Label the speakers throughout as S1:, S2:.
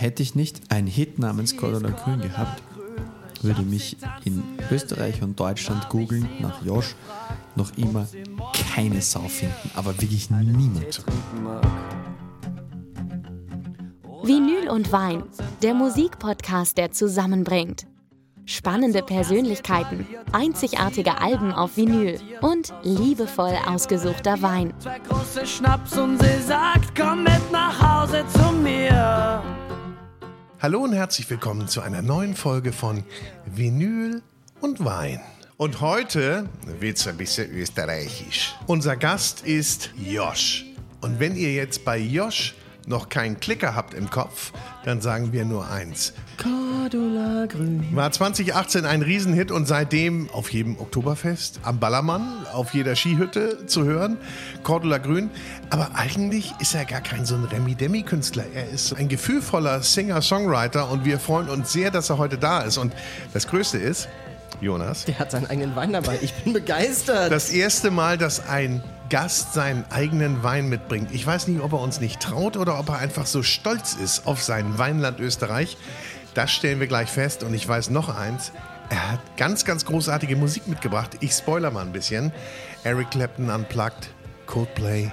S1: hätte ich nicht einen Hit namens Cordula Grün gehabt, würde mich in Österreich und Deutschland googeln nach Josh noch immer keine Sau finden, aber wirklich niemand.
S2: Vinyl und Wein, der Musikpodcast, der zusammenbringt. Spannende Persönlichkeiten, einzigartige Alben auf Vinyl und liebevoll ausgesuchter Wein.
S3: Zwei große Schnaps und sie sagt, komm mit nach Hause zu mir.
S4: Hallo und herzlich willkommen zu einer neuen Folge von Vinyl und Wein. Und heute wird's ein bisschen österreichisch. Unser Gast ist Josh. Und wenn ihr jetzt bei Josh noch keinen Klicker habt im Kopf, dann sagen wir nur eins.
S1: Cordula Grün.
S4: War 2018 ein Riesenhit und seitdem auf jedem Oktoberfest, am Ballermann, auf jeder Skihütte zu hören. Cordula Grün. Aber eigentlich ist er gar kein so ein Remi-Demi-Künstler. Er ist ein gefühlvoller Singer-Songwriter und wir freuen uns sehr, dass er heute da ist. Und das Größte ist, Jonas,
S5: Der hat seinen eigenen Wein dabei. Ich bin begeistert.
S4: das erste Mal, dass ein Gast seinen eigenen Wein mitbringt. Ich weiß nicht, ob er uns nicht traut oder ob er einfach so stolz ist auf sein Weinland Österreich. Das stellen wir gleich fest. Und ich weiß noch eins. Er hat ganz, ganz großartige Musik mitgebracht. Ich spoiler mal ein bisschen. Eric Clapton Unplugged, Coldplay,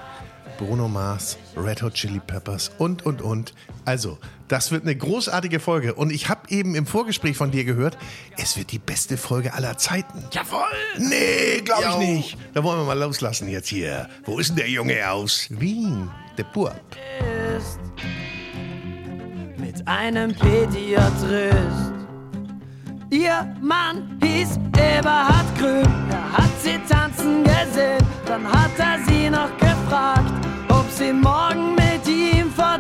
S4: Bruno Mars, Red Hot Chili Peppers und, und, und. Also, das wird eine großartige Folge. Und ich habe eben im Vorgespräch von dir gehört, es wird die beste Folge aller Zeiten. Jawohl! Nee, glaube ich nicht. Da wollen wir mal loslassen jetzt hier. Wo ist denn der Junge aus? Wien, der Burg.
S3: Ist mit einem Pädiatrist. Ihr Mann hieß Eberhard Grün, er hat sie tanzen gesehen, dann hat er sie noch gefragt, ob sie morgen mit ihm vor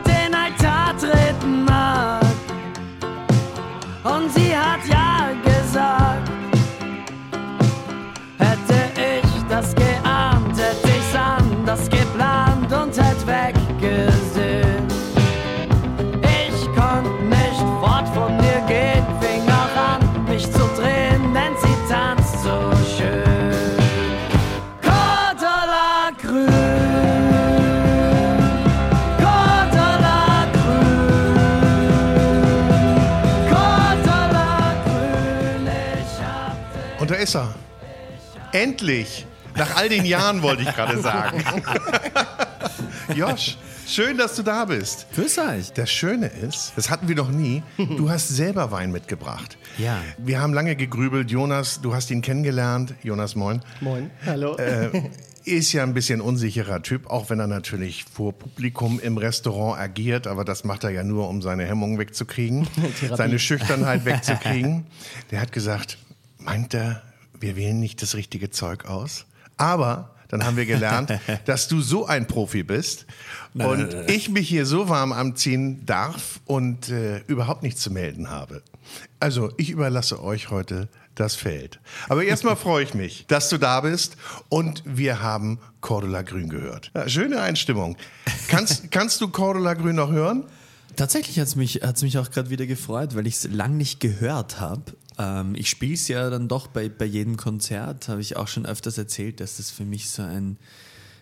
S4: ist er. Endlich. Nach all den Jahren wollte ich gerade sagen. Josh, schön, dass du da bist.
S1: Grüß euch.
S4: Das Schöne ist, das hatten wir noch nie, du hast selber Wein mitgebracht.
S1: Ja.
S4: Wir haben lange gegrübelt. Jonas, du hast ihn kennengelernt. Jonas, moin.
S5: Moin. Hallo.
S4: Äh, ist ja ein bisschen unsicherer Typ, auch wenn er natürlich vor Publikum im Restaurant agiert, aber das macht er ja nur, um seine Hemmungen wegzukriegen, seine Schüchternheit wegzukriegen. Der hat gesagt, meint er, wir wählen nicht das richtige Zeug aus? Aber dann haben wir gelernt, dass du so ein Profi bist und ich mich hier so warm anziehen darf und äh, überhaupt nichts zu melden habe. Also, ich überlasse euch heute das Feld. Aber erstmal freue ich mich, dass du da bist und wir haben Cordula Grün gehört. Ja, schöne Einstimmung. Kannst, kannst du Cordula Grün noch hören?
S1: Tatsächlich hat es mich, hat's mich auch gerade wieder gefreut, weil ich es lang nicht gehört habe. Ähm, ich spiele es ja dann doch bei, bei jedem Konzert, habe ich auch schon öfters erzählt, dass das für mich so ein,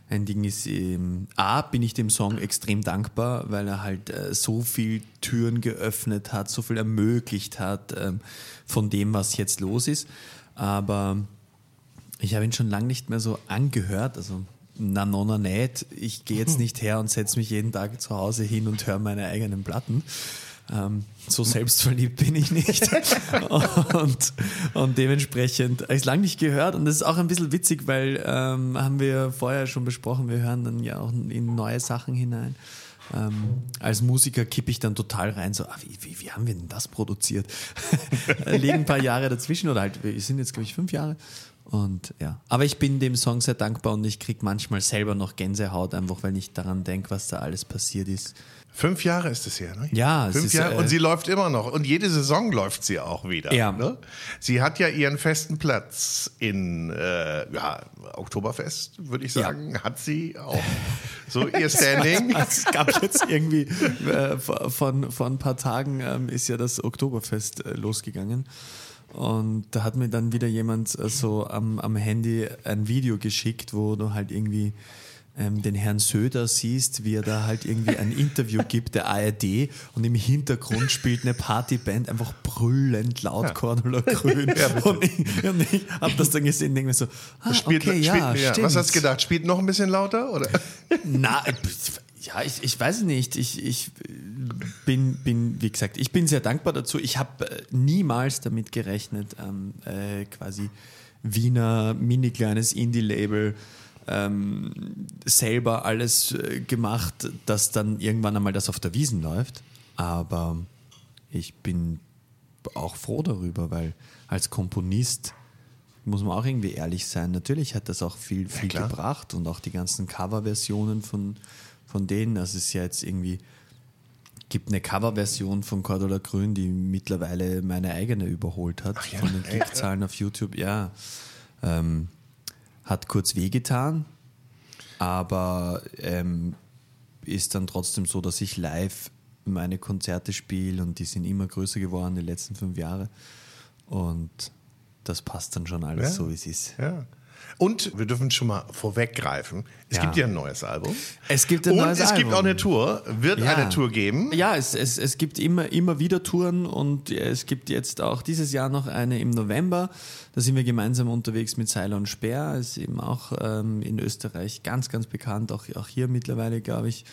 S1: ein Ding ist. Ähm, A, bin ich dem Song extrem dankbar, weil er halt äh, so viel Türen geöffnet hat, so viel ermöglicht hat ähm, von dem, was jetzt los ist. Aber ich habe ihn schon lange nicht mehr so angehört. Also, na, nonna, nicht. Ich gehe jetzt nicht her und setze mich jeden Tag zu Hause hin und höre meine eigenen Platten. Ähm, so selbstverliebt bin ich nicht. und, und dementsprechend habe ich es lange nicht gehört. Und das ist auch ein bisschen witzig, weil ähm, haben wir vorher schon besprochen, wir hören dann ja auch in neue Sachen hinein. Ähm, als Musiker kippe ich dann total rein, so, ah, wie, wie, wie haben wir denn das produziert? Liegen ein paar Jahre dazwischen oder halt, wir sind jetzt, glaube ich, fünf Jahre. Und ja, aber ich bin dem Song sehr dankbar und ich kriege manchmal selber noch Gänsehaut, einfach weil ich daran denke, was da alles passiert ist.
S4: Fünf Jahre ist es her, ne?
S1: Ja, es
S4: Fünf
S1: ist,
S4: Jahre
S1: äh,
S4: und sie läuft immer noch. Und jede Saison läuft sie auch wieder.
S1: Ja.
S4: Ne? Sie hat ja ihren festen Platz in äh, ja, Oktoberfest, würde ich
S1: Ja.
S4: sagen, hat sie auch so ihr Standing.
S1: Es gab jetzt irgendwie äh, von, von ein paar Tagen ähm, ist ja das Oktoberfest äh, losgegangen. Und da hat mir dann wieder jemand äh, so am, am Handy ein Video geschickt, wo du halt irgendwie ähm, den Herrn Söder siehst, wie er da halt irgendwie ein Interview gibt, der ARD, und im Hintergrund spielt eine Partyband einfach brüllend laut ja. Cordula Grün. und ich, und ich habe das dann gesehen und denke mir so, ah,
S4: spielt,
S1: okay,
S4: spielt,
S1: ja,
S4: ja. Was hast du gedacht? Spielt noch ein bisschen lauter? Oder?
S1: Na, ja, ich, ich weiß nicht. Ich, ich bin, bin, wie gesagt, ich bin sehr dankbar dazu. Ich habe äh, niemals damit gerechnet, ähm, äh, quasi Wiener mini kleines Indie-Label ähm, selber alles äh, gemacht, dass dann irgendwann einmal das auf der Wiesen läuft. Aber ich bin auch froh darüber, weil als Komponist muss man auch irgendwie ehrlich sein. Natürlich hat das auch viel, viel ja, gebracht und auch die ganzen Coverversionen von von denen. Also es ist ja jetzt irgendwie, gibt eine Coverversion von Cordula Grün, die mittlerweile meine eigene überholt hat, ja, von den Klickzahlen auf YouTube. Ja, ähm, hat kurz wehgetan, aber ähm, ist dann trotzdem so, dass ich live meine Konzerte spiele und die sind immer größer geworden die letzten fünf Jahre. Und das passt dann schon alles ja, so, wie es ist.
S4: Ja. Und wir dürfen schon mal vorweggreifen. Es ja. gibt ja ein neues Album.
S1: Es gibt ein
S4: Und
S1: neues
S4: es
S1: Album.
S4: gibt auch eine Tour. Wird ja. eine Tour geben?
S1: Ja, es, es, es gibt immer, immer wieder Touren und es gibt jetzt auch dieses Jahr noch eine im November. Da sind wir gemeinsam unterwegs mit und Speer. Ist eben auch ähm, in Österreich ganz, ganz bekannt, auch, auch hier mittlerweile, glaube ich.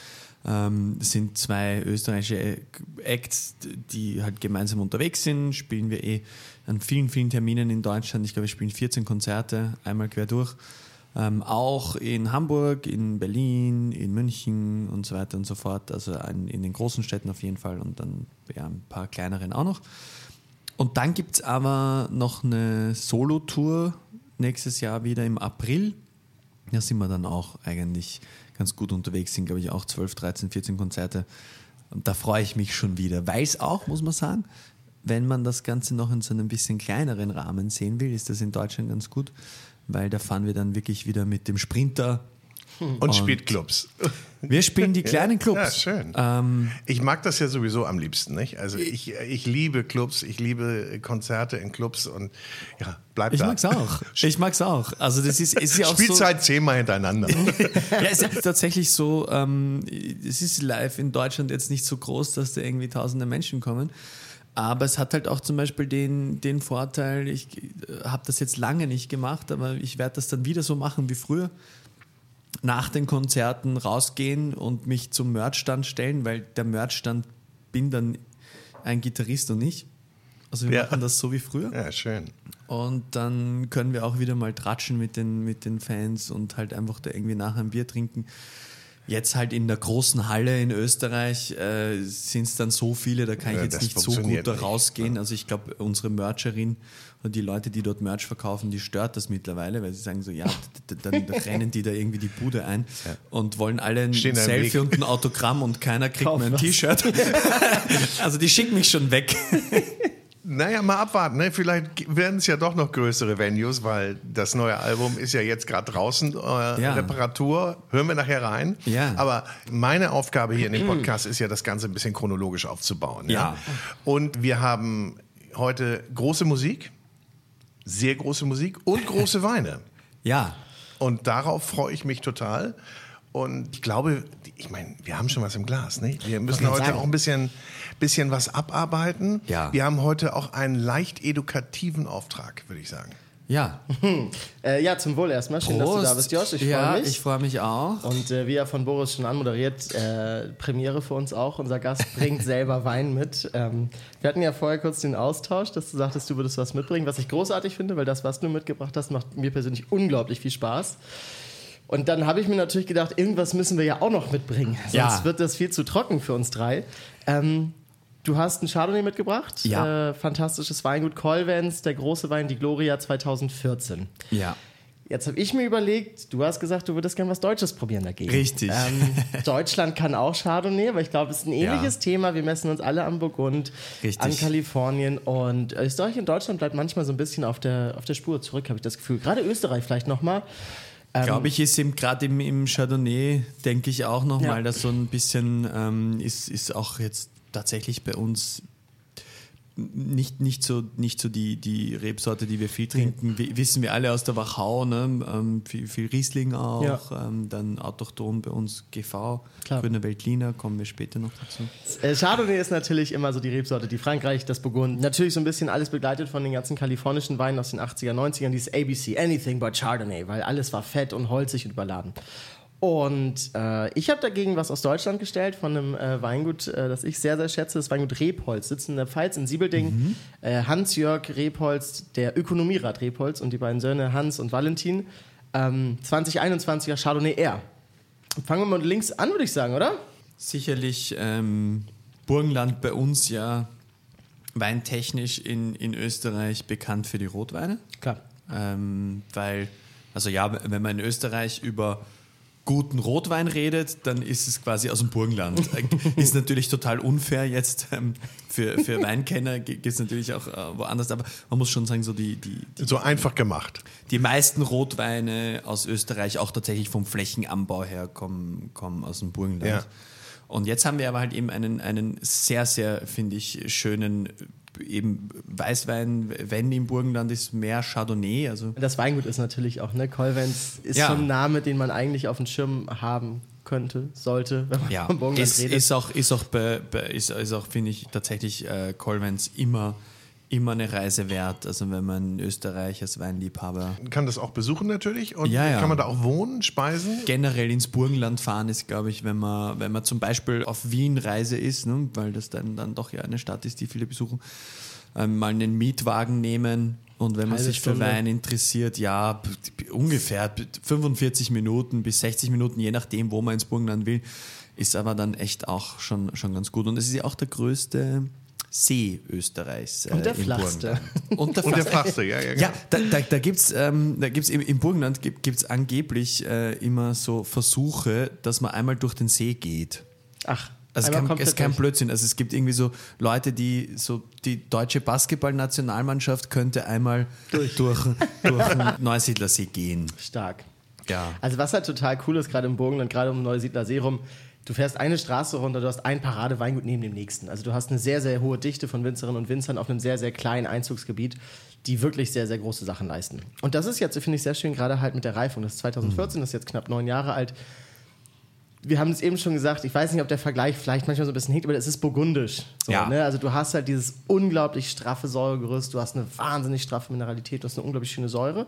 S1: Ähm, sind zwei österreichische Acts, die halt gemeinsam unterwegs sind. Spielen wir eh an vielen, vielen Terminen in Deutschland. Ich glaube, wir spielen 14 Konzerte, einmal quer durch. Ähm, auch in Hamburg, in Berlin, in München und so weiter und so fort. Also in, in den großen Städten auf jeden Fall und dann ja, ein paar kleineren auch noch. Und dann gibt es aber noch eine Solo-Tour nächstes Jahr wieder im April. Da sind wir dann auch eigentlich ganz gut unterwegs sind, glaube ich, auch 12, 13, 14 Konzerte. Und da freue ich mich schon wieder. Weiß auch, muss man sagen, wenn man das Ganze noch in so einem bisschen kleineren Rahmen sehen will, ist das in Deutschland ganz gut, weil da fahren wir dann wirklich wieder mit dem Sprinter
S4: und, und spielt Clubs.
S1: Wir spielen die kleinen Clubs. Ja,
S4: schön. Ähm, ich mag das ja sowieso am liebsten, nicht? Also ich, ich liebe Clubs, ich liebe Konzerte in Clubs und ja, bleib
S1: ich
S4: da.
S1: Ich mag's auch. Ich mag's auch. Also das ist, ist ja auch
S4: Spielzeit so, zehnmal hintereinander.
S1: ja, es ist tatsächlich so, ähm, es ist live in Deutschland jetzt nicht so groß, dass da irgendwie tausende Menschen kommen. Aber es hat halt auch zum Beispiel den, den Vorteil, ich äh, habe das jetzt lange nicht gemacht, aber ich werde das dann wieder so machen wie früher nach den Konzerten rausgehen und mich zum Merchstand stellen, weil der Merchstand bin dann ein Gitarrist und ich. Also wir ja. machen das so wie früher.
S4: Ja, schön.
S1: Und dann können wir auch wieder mal tratschen mit den, mit den Fans und halt einfach da irgendwie nachher ein Bier trinken. Jetzt halt in der großen Halle in Österreich äh, sind es dann so viele, da kann ich ja, jetzt nicht so gut da rausgehen. Ja. Also ich glaube, unsere Mercherin und die Leute, die dort Merch verkaufen, die stört das mittlerweile, weil sie sagen so, ja, dann rennen die da irgendwie die Bude ein ja. und wollen alle ein Stehen Selfie und ein Autogramm und keiner kriegt Kauf mehr ein T-Shirt. also die schicken mich schon weg.
S4: Naja, mal abwarten. Ne? Vielleicht werden es ja doch noch größere Venues, weil das neue Album ist ja jetzt gerade draußen. Äh, ja. Reparatur. Hören wir nachher rein.
S1: Ja.
S4: Aber meine Aufgabe hier in dem Podcast ist ja, das Ganze ein bisschen chronologisch aufzubauen. Ja. ja. Und wir haben heute große Musik, sehr große Musik und große Weine.
S1: Ja.
S4: Und darauf freue ich mich total. Und ich glaube, ich meine, wir haben schon was im Glas. Ne? Wir müssen heute sagen. auch ein bisschen, bisschen was abarbeiten.
S1: Ja.
S4: Wir haben heute auch einen leicht edukativen Auftrag, würde ich sagen.
S1: Ja.
S5: äh, ja, zum Wohl erstmal. Schön, Prost. dass du da bist, Josh. Ich
S1: ja,
S5: freue mich.
S1: Ich freue mich auch.
S5: Und äh, wie er von Boris schon anmoderiert, äh, Premiere für uns auch. Unser Gast bringt selber Wein mit. Ähm, wir hatten ja vorher kurz den Austausch, dass du sagtest, du würdest was mitbringen, was ich großartig finde, weil das, was du mitgebracht hast, macht mir persönlich unglaublich viel Spaß. Und dann habe ich mir natürlich gedacht, irgendwas müssen wir ja auch noch mitbringen. Sonst ja. wird das viel zu trocken für uns drei. Ähm, du hast einen Chardonnay mitgebracht.
S1: Ja.
S5: Äh, fantastisches Weingut Colvens, der große Wein, die Gloria 2014.
S1: Ja.
S5: Jetzt habe ich mir überlegt, du hast gesagt, du würdest gerne was Deutsches probieren dagegen.
S1: Richtig.
S5: Ähm, Deutschland kann auch Chardonnay, aber ich glaube, es ist ein ähnliches ja. Thema. Wir messen uns alle am Burgund, Richtig. an Kalifornien und Österreich und Deutschland bleibt manchmal so ein bisschen auf der, auf der Spur zurück, habe ich das Gefühl. Gerade Österreich vielleicht nochmal.
S1: Ähm, Glaube ich, ist gerade im, im Chardonnay, denke ich auch nochmal, ja. dass so ein bisschen ähm, ist, ist auch jetzt tatsächlich bei uns nicht, nicht so, nicht so die, die Rebsorte, die wir viel trinken. W wissen wir alle aus der Wachau, ne? ähm, viel, viel Riesling auch,
S5: Ja.
S1: ähm, dann Autochton bei uns GV,
S5: Klar.
S1: Grüner Veltliner, kommen wir später noch dazu.
S5: Äh, Chardonnay ist natürlich immer so die Rebsorte, die Frankreich, das Burgund. Natürlich so ein bisschen alles begleitet von den ganzen kalifornischen Weinen aus den 80er, 90ern, dieses ABC, Anything but Chardonnay, weil alles war fett und holzig und überladen. Und äh, ich habe dagegen was aus Deutschland gestellt von einem äh, Weingut, äh, das ich sehr, sehr schätze, das Weingut Rebholz, sitzt in der Pfalz in Siebelding. Äh, Hans-Jörg Rebholz, der Ökonomierat Rebholz und die beiden Söhne Hans und Valentin. Ähm, 2021er Chardonnay R. Fangen wir mal links an, würde ich sagen, oder?
S1: Sicherlich ähm, Burgenland bei uns ja weintechnisch in, in Österreich bekannt für die Rotweine.
S5: Klar.
S1: Ähm, weil, also ja, wenn man in Österreich über guten Rotwein redet, dann ist es quasi aus dem Burgenland. Ist natürlich total unfair jetzt ähm, für, für Weinkenner, gibt es natürlich auch äh, woanders, aber man muss schon sagen, so die, die, die,
S4: So einfach gemacht.
S1: die meisten Rotweine aus Österreich, auch tatsächlich vom Flächenanbau her, kommen, kommen aus dem Burgenland.
S4: Ja.
S1: Und jetzt haben wir aber halt eben einen, einen sehr, sehr, finde ich, schönen eben Weißwein, wenn im Burgenland ist mehr Chardonnay, also
S5: Das Weingut ist natürlich auch, ne? Kolvenz ist
S1: Ja.
S5: schon ein Name, den man eigentlich auf dem Schirm haben könnte, sollte, wenn man
S1: Ja,
S5: vom Burgenland
S1: ist,
S5: redet.
S1: ist auch, ist auch, bei, bei, ist, ist auch finde ich, tatsächlich äh, Colvens immer, immer eine Reise wert. Also wenn man in Österreich als Weinliebhaber
S4: Kann das auch besuchen natürlich und
S1: Ja, ja.
S4: kann man da auch wohnen, speisen?
S1: generell ins Burgenland fahren ist, glaube ich, wenn man, wenn man zum Beispiel auf Wien Reise ist, ne, weil das dann, dann doch ja eine Stadt ist, die viele besuchen, ähm, mal einen Mietwagen nehmen und wenn man
S5: Halbe
S1: sich für
S5: Stunde.
S1: Wein interessiert, ja, ungefähr b- 45 Minuten bis 60 Minuten, je nachdem, wo man ins Burgenland will, ist aber dann echt auch schon, schon ganz gut. Und es ist ja auch der größte See Österreichs. Äh,
S5: Und der.
S1: Burgenland. Und der. Flachste,
S4: ja, ja,
S1: Ja, da, da, da gibt es ähm, da gibt's im, im Burgenland gibt es angeblich äh, immer so Versuche, dass man einmal durch den See geht.
S5: Ach,
S1: Also es
S5: einmal
S1: kann,
S5: komplett
S1: es ist kein. Blödsinn. Also es gibt irgendwie so Leute, die so die deutsche Basketballnationalmannschaft könnte einmal durch, durch, durch den Neusiedlersee gehen.
S5: Stark.
S1: Ja.
S5: Also was halt total cool ist, gerade im Burgenland, gerade um Neusiedler See rum, du fährst eine Straße runter, du hast ein Paradeweingut neben dem nächsten. Also du hast eine sehr, sehr hohe Dichte von Winzerinnen und Winzern auf einem sehr, sehr kleinen Einzugsgebiet, die wirklich sehr, sehr große Sachen leisten. Und das ist jetzt, finde ich, sehr schön, gerade halt mit der Reifung. Das ist 2014, das ist jetzt knapp neun Jahre alt. Wir haben es eben schon gesagt, ich weiß nicht, ob der Vergleich vielleicht manchmal so ein bisschen hinkt, aber es ist burgundisch. So,
S1: Ja.
S5: ne? Also du hast halt dieses unglaublich straffe Säuregerüst, du hast eine wahnsinnig straffe Mineralität, du hast eine unglaublich schöne Säure.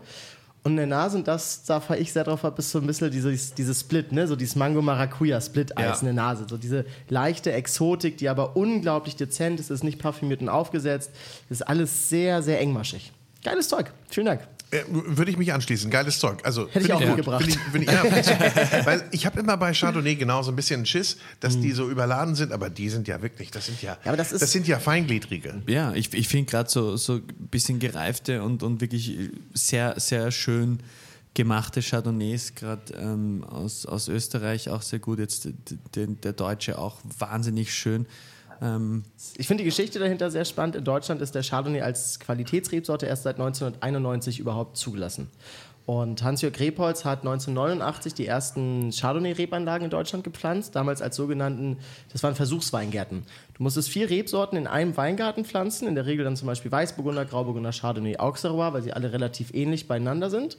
S5: Und in der Nase, und das, da fahre ich sehr drauf ab, ist so ein bisschen dieses, dieses Split, ne? so dieses Mango-Maracuja-Split-Eis
S1: Ja.
S5: in der Nase. So diese leichte Exotik, die aber unglaublich dezent ist, ist nicht parfümiert und aufgesetzt. Ist alles sehr, sehr engmaschig. Geiles Zeug. Vielen Dank.
S4: Äh, Würde ich mich anschließen. Geiles Zeug. Also,
S5: Hätte ich auch
S4: gut.
S5: mitgebracht.
S4: Find ich, ich, ja, ich, weil ich habe immer bei Chardonnay genau so ein bisschen Schiss, dass die so überladen sind, aber die sind ja wirklich, das sind ja,
S5: Ja, aber das ist-
S4: sind ja Feingliedrige.
S1: Ja, ich, ich finde gerade so, so ein bisschen gereifte und, und wirklich sehr, sehr schön gemachte Chardonnays, gerade ähm, aus, aus Österreich auch sehr gut. Jetzt d- d- der Deutsche auch wahnsinnig schön. Ähm,
S5: Ich finde die Geschichte dahinter sehr spannend. In Deutschland ist der Chardonnay als Qualitätsrebsorte erst seit 1991 überhaupt zugelassen. Und Hans-Jörg Rebholz hat 1989 die ersten Chardonnay-Rebanlagen in Deutschland gepflanzt, damals als sogenannten, das waren Versuchsweingärten. Du musstest vier Rebsorten in einem Weingarten pflanzen, in der Regel dann zum Beispiel Weißburgunder, Grauburgunder, Chardonnay, Auxerrois, weil sie alle relativ ähnlich beieinander sind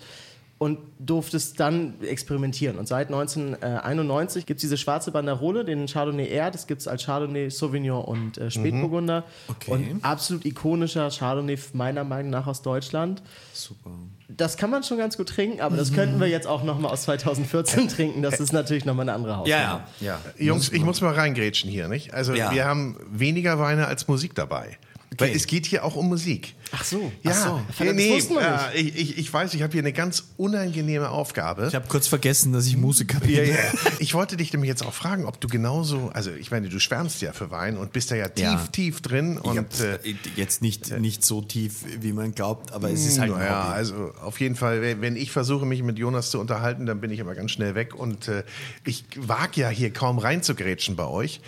S5: und durftest dann experimentieren. Und seit 1991 gibt es diese schwarze Banderole, den Chardonnay R, das gibt es als Chardonnay, Sauvignon und äh, Spätburgunder.
S1: Okay.
S5: Und absolut ikonischer Chardonnay meiner Meinung nach aus Deutschland.
S1: super.
S5: Das kann man schon ganz gut trinken, aber das könnten wir jetzt auch nochmal aus 2014 trinken. Das ist natürlich nochmal eine andere Hausnummer.
S1: Ja, ja. ja.
S4: Jungs, ich muss mal reingrätschen hier, nicht? Also
S1: Ja.
S4: wir haben weniger Weine als Musik dabei. Weil es geht hier auch um Musik.
S5: Ach so.
S4: Ja,
S5: Ach so. das
S4: nee, ja, ich, ich, ich weiß, ich habe hier eine ganz unangenehme Aufgabe.
S1: Ich habe kurz vergessen, dass ich Musiker bin.
S4: Ja, ja. Ich wollte dich nämlich jetzt auch fragen, ob du genauso, also ich meine, du schwärmst ja für Wein und bist da ja tief,
S1: Ja.
S4: tief drin. Und äh,
S1: äh, jetzt nicht, nicht so tief, wie man glaubt, aber es ist halt ein
S4: naja,
S1: Hobby.
S4: also auf jeden Fall, wenn- wenn ich versuche, mich mit Jonas zu unterhalten, dann bin ich aber ganz schnell weg und äh, ich wage ja hier kaum reinzugrätschen bei euch.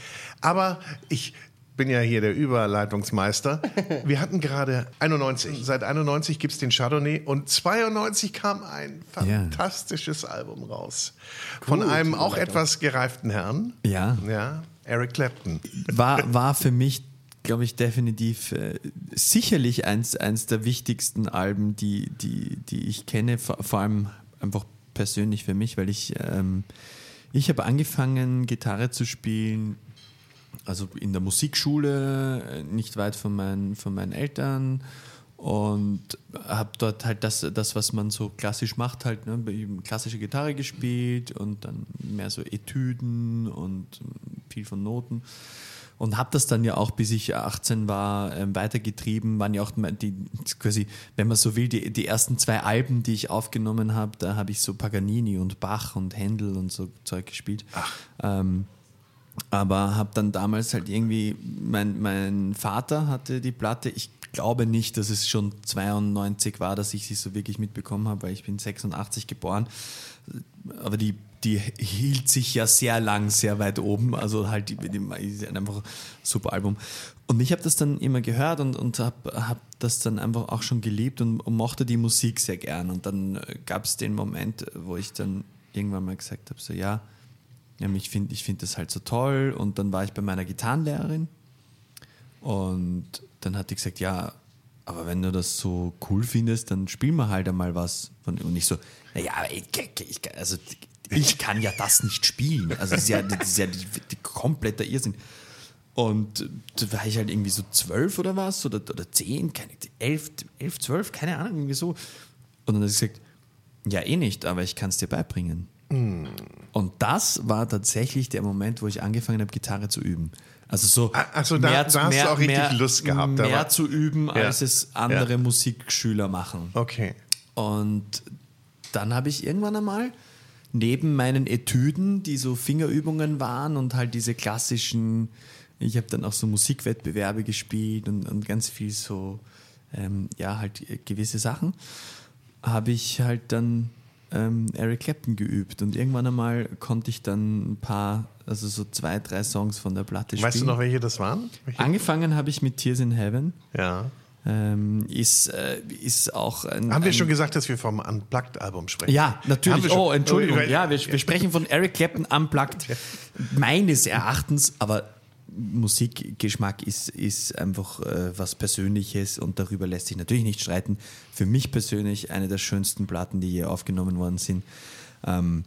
S4: Aber ich bin ja hier der Überleitungsmeister. Wir hatten gerade 91. Seit 91 gibt es den Chardonnay und 92 kam ein fantastisches Album raus. Von einem auch etwas gereiften Herrn.
S1: Ja.
S4: Ja, Eric Clapton.
S1: war, war für mich glaube ich, definitiv äh, sicherlich eins, eins der wichtigsten Alben, die, die, die ich kenne, vor, vor allem einfach persönlich für mich, weil ich, ähm, ich habe angefangen, Gitarre zu spielen, also in der Musikschule, äh, nicht weit von, mein, von meinen Eltern und habe dort halt das, das, was man so klassisch macht, halt ne, klassische Gitarre gespielt und dann mehr so Etüden und viel von Noten und habe das dann ja auch, bis ich 18 war, ähm, weitergetrieben. Waren ja auch die, quasi, wenn man so will, die, die ersten zwei Alben, die ich aufgenommen habe, da habe ich so Paganini und Bach und Händel und so Zeug gespielt. Ähm, aber habe dann damals halt irgendwie, mein, mein Vater hatte die Platte, ich glaube nicht, dass es schon 92 war, dass ich sie so wirklich mitbekommen habe, weil ich bin 86 geboren. Aber die die hielt sich ja sehr lang, sehr weit oben. Also halt, die, die einfach ein super Album. Und ich habe das dann immer gehört und, und habe hab das dann einfach auch schon geliebt und, und mochte die Musik sehr gern. Und dann äh, gab es den Moment, wo ich dann irgendwann mal gesagt habe, so ja, ja ich finde ich find das halt so toll. Und dann war ich bei meiner Gitarrenlehrerin und dann hat die gesagt, ja, aber wenn du das so cool findest, dann spielen wir halt einmal was. Und ich so, naja, ich, ich, also ich kann ja das nicht spielen. Also das ist ja, das ist ja die, die kompletter Irrsinn. Und da war ich halt irgendwie so zwölf oder was, oder, oder zehn, keine, elf, elf, zwölf, keine Ahnung, irgendwie so. Und dann hat sie gesagt, ja eh nicht, aber ich kann es dir beibringen. Mm. Und das war tatsächlich der Moment, wo ich angefangen habe, Gitarre zu üben. Also so
S4: also da, mehr, da hast mehr, du auch richtig
S1: mehr,
S4: Lust gehabt.
S1: Mehr aber. zu üben, als ja. es andere ja. Musikschüler machen.
S4: Okay.
S1: Und dann habe ich irgendwann einmal neben meinen Etüden, die so Fingerübungen waren und halt diese klassischen, ich habe dann auch so Musikwettbewerbe gespielt und, und ganz viel so, ähm, ja, halt gewisse Sachen, habe ich halt dann ähm, Eric Clapton geübt und irgendwann einmal konnte ich dann ein paar, also so zwei, drei Songs von der Platte
S4: spielen. Weißt du noch, welche das waren?
S1: Welche? Angefangen habe ich mit Tears in Heaven.
S4: Ja
S1: ähm, ist, äh, ist auch ein,
S4: Haben wir
S1: ein,
S4: schon gesagt, dass wir vom Unplugged-Album sprechen?
S1: Ja, natürlich. Oh, Entschuldigung. Ja, wir, wir sprechen von Eric Clapton Unplugged. Meines Erachtens, aber Musikgeschmack ist, ist einfach äh, was Persönliches und darüber lässt sich natürlich nicht streiten. Für mich persönlich eine der schönsten Platten, die je aufgenommen worden sind. Ähm,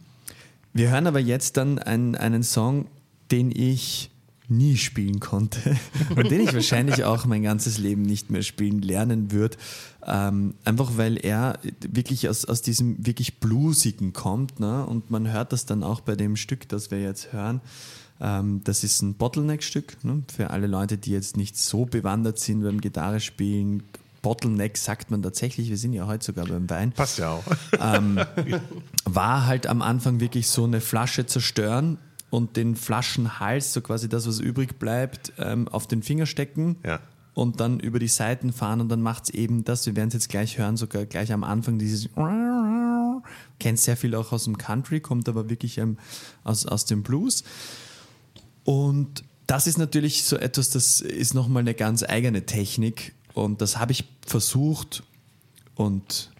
S1: wir hören aber jetzt dann einen, einen Song, den ich nie spielen konnte und den ich wahrscheinlich auch mein ganzes Leben nicht mehr spielen lernen würde. Ähm, einfach weil er wirklich aus, aus diesem wirklich Bluesigen kommt. Ne? Und man hört das dann auch bei dem Stück, das wir jetzt hören. Ähm, das ist ein Bottleneck-Stück ne? für alle Leute, die jetzt nicht so bewandert sind beim Gitarre spielen. Bottleneck sagt man tatsächlich, wir sind ja heute sogar beim Wein.
S4: Passt ja auch.
S1: Ähm, war halt am Anfang wirklich so eine Flasche zerstören und den Flaschenhals, so quasi das, was übrig bleibt, ähm, auf den Finger stecken
S4: ja.
S1: und dann über die Seiten fahren und dann macht es eben das, wir werden es jetzt gleich hören, sogar gleich am Anfang dieses kennt sehr viel auch aus dem Country, kommt aber wirklich ähm, aus, aus dem Blues. Und das ist natürlich so etwas, das ist nochmal eine ganz eigene Technik und das habe ich versucht und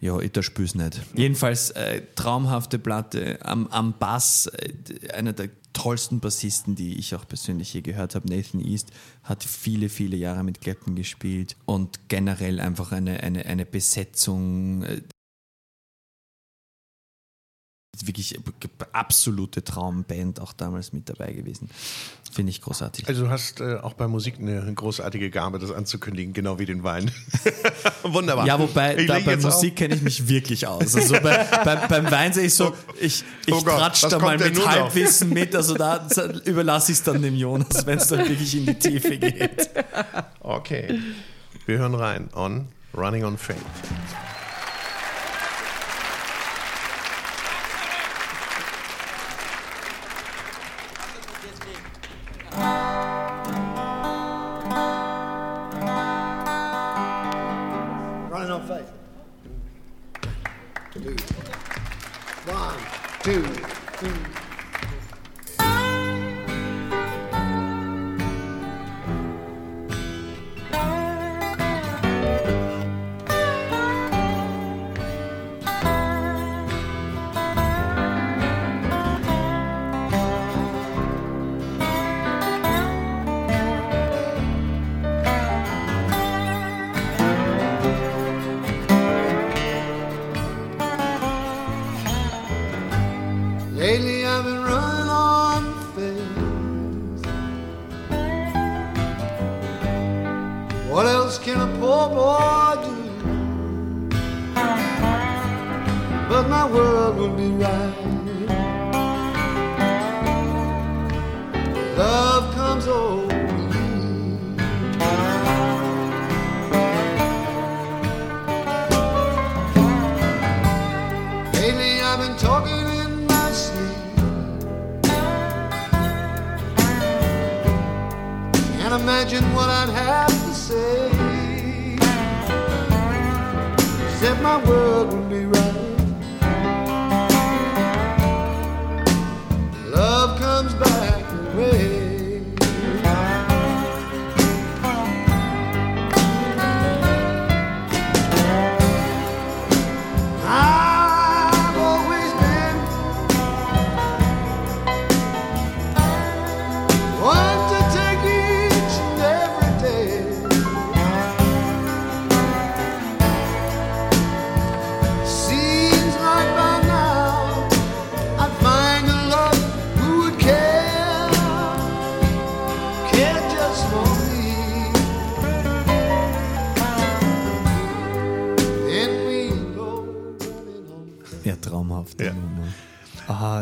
S1: ja, ich spüre es nicht. Jedenfalls äh, traumhafte Platte. Am, am Bass, äh, einer der tollsten Bassisten, die ich auch persönlich je gehört habe, Nathan East, hat viele, viele Jahre mit Clapton gespielt und generell einfach eine, eine, eine Besetzung. Wirklich absolute Traumband auch damals mit dabei gewesen. Finde ich großartig.
S4: Also du hast äh, auch bei Musik eine großartige Gabe, das anzukündigen, genau wie den Wein. Wunderbar.
S1: Ja, wobei da bei Musik kenne ich mich wirklich aus. Also bei, bei, beim Wein sehe ich so, ich, ich oh tratsch da mal mit Halbwissen mit, also da überlasse ich es dann dem Jonas, wenn es dann wirklich in die Tiefe geht.
S4: Okay, wir hören rein on Running on Fame.
S1: two.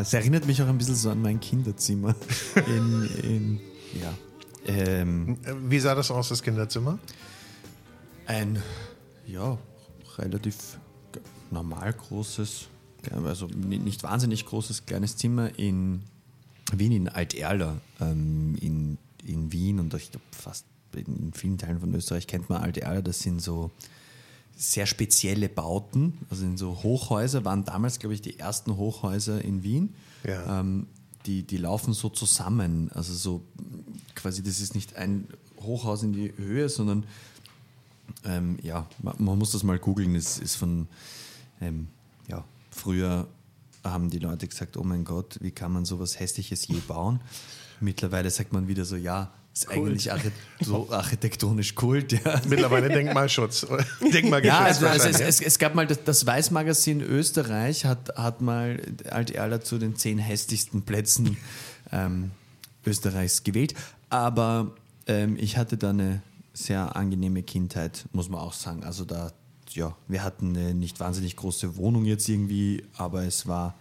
S1: Es erinnert mich auch ein bisschen so an mein Kinderzimmer. In, in, ja. Ähm,
S4: Wie sah das aus, das Kinderzimmer?
S1: ein, ja, relativ normal großes, also ni- nicht wahnsinnig großes kleines Zimmer in Wien, in Alt-Erla, ähm, in, in Wien und ich glaube fast in vielen Teilen von Österreich kennt man Alt-Erla, das sind so sehr spezielle Bauten, also in so Hochhäuser, waren damals, glaube ich, die ersten Hochhäuser in Wien.
S4: Ja.
S1: Ähm, die, die laufen so zusammen, also so quasi, das ist nicht ein Hochhaus in die Höhe, sondern ähm, ja, man, man muss das mal googeln. Es ist von, ähm, ja, früher haben die Leute gesagt, oh mein Gott, wie kann man sowas Hässliches je bauen? Mittlerweile sagt man wieder so, ja, ist eigentlich archi so architektonisch Kult. Ja,
S4: Mittlerweile Denkmalschutz. Denkmalgeschützt
S1: ja also, also es, es, es gab mal das, das Weiß-Magazin Österreich, hat, hat mal Alt-Erla zu den zehn hässlichsten Plätzen ähm, Österreichs gewählt. Aber ähm, ich hatte da eine sehr angenehme Kindheit, muss man auch sagen. Also da, ja, wir hatten eine nicht wahnsinnig große Wohnung jetzt irgendwie, aber es war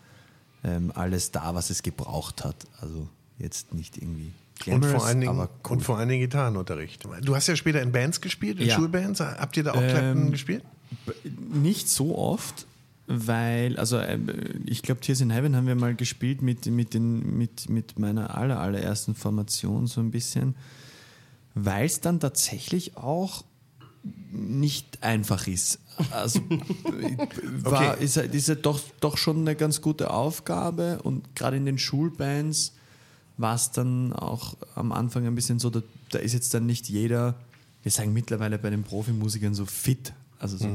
S1: ähm, alles da, was es gebraucht hat. Also jetzt nicht irgendwie
S4: Und
S1: glamorous,
S4: vor, allen Dingen,
S1: cool.
S4: und vor allen Dingen Gitarrenunterricht. Du hast ja später in Bands gespielt, in
S1: Ja.
S4: Schulbands. Habt ihr da auch
S1: Ähm,
S4: Clapton gespielt?
S1: Nicht so oft, weil, also ähm, ich glaube, Tears in Heaven haben wir mal gespielt mit, mit, den, mit, mit meiner aller, allerersten Formation so ein bisschen, weil es dann tatsächlich auch nicht einfach ist. Also war,
S4: Okay.
S1: ist, ja- ist ja doch, doch schon eine ganz gute Aufgabe und gerade in den Schulbands war es dann auch am Anfang ein bisschen so, da, da ist jetzt dann nicht jeder, wir sagen mittlerweile bei den Profimusikern so fit, also so,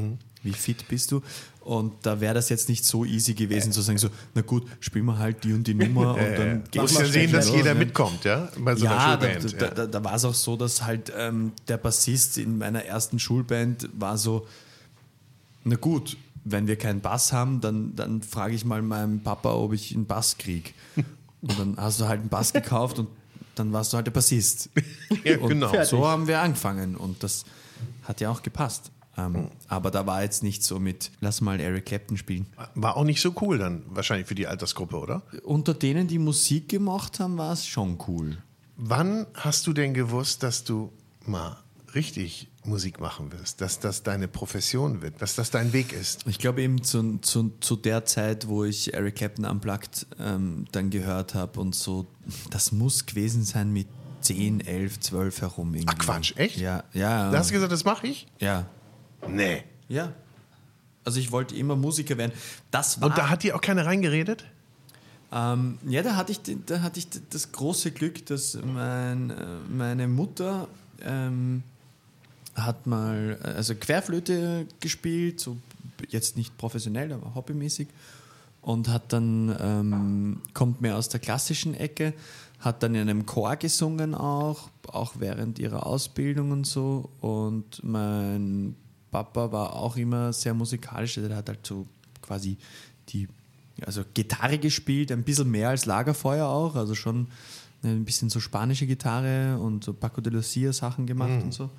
S1: wie fit bist du? Und da wäre das jetzt nicht so easy gewesen zu sagen so, na gut, spielen wir halt die und die Nummer und dann
S4: Du musst ja sehen, dass
S5: los,
S4: jeder
S1: ne?
S4: mitkommt, ja? Bei so einer
S1: ja, da,
S4: Schulband.
S1: da,
S4: ja.
S1: da, da war es auch so, dass halt ähm, der Bassist in meiner ersten Schulband war so, na gut, wenn wir keinen Bass haben, dann, dann frage ich mal meinem Papa, ob ich einen Bass krieg. Und dann hast du halt einen Bass gekauft und dann warst du halt der Bassist.
S4: Ja,
S1: Und
S4: genau.
S1: so haben wir angefangen und das hat ja auch gepasst. Ähm, aber da war jetzt nicht so mit, lass mal Eric Clapton spielen.
S4: War auch nicht so cool dann, wahrscheinlich für die Altersgruppe, oder?
S1: Unter denen, die Musik gemacht haben, war es schon cool.
S4: Wann hast du denn gewusst, dass du mal richtig Musik machen wirst? Dass das deine Profession wird? Dass das dein Weg ist?
S1: Ich glaube eben zu, zu, zu der Zeit, wo ich Eric Clapton Unplugged ähm, dann gehört habe und so, das muss gewesen sein mit 10, 11, 12 herum. Irgendwie.
S4: Ach Quatsch, echt?
S1: Ja, ja.
S4: Da hast du gesagt, das mache ich?
S1: ja,
S4: Nee.
S1: ja. Also ich wollte immer Musiker werden. Das war,
S4: Und da hat dir auch keiner reingeredet?
S1: ähm, ja, da hatte ich, da hatte ich das große Glück, dass mein, äh, meine Mutter ähm, hat mal äh, also Querflöte gespielt, so jetzt nicht professionell, aber hobbymäßig. Und hat dann ähm, kommt mehr aus der klassischen Ecke, hat dann in einem Chor gesungen auch, auch während ihrer Ausbildung und so. Und mein Papa war auch immer sehr musikalisch, der hat halt so quasi die also Gitarre gespielt, ein bisschen mehr als Lagerfeuer auch, also schon ein bisschen so spanische Gitarre und so Paco de Lucia Sachen gemacht und so.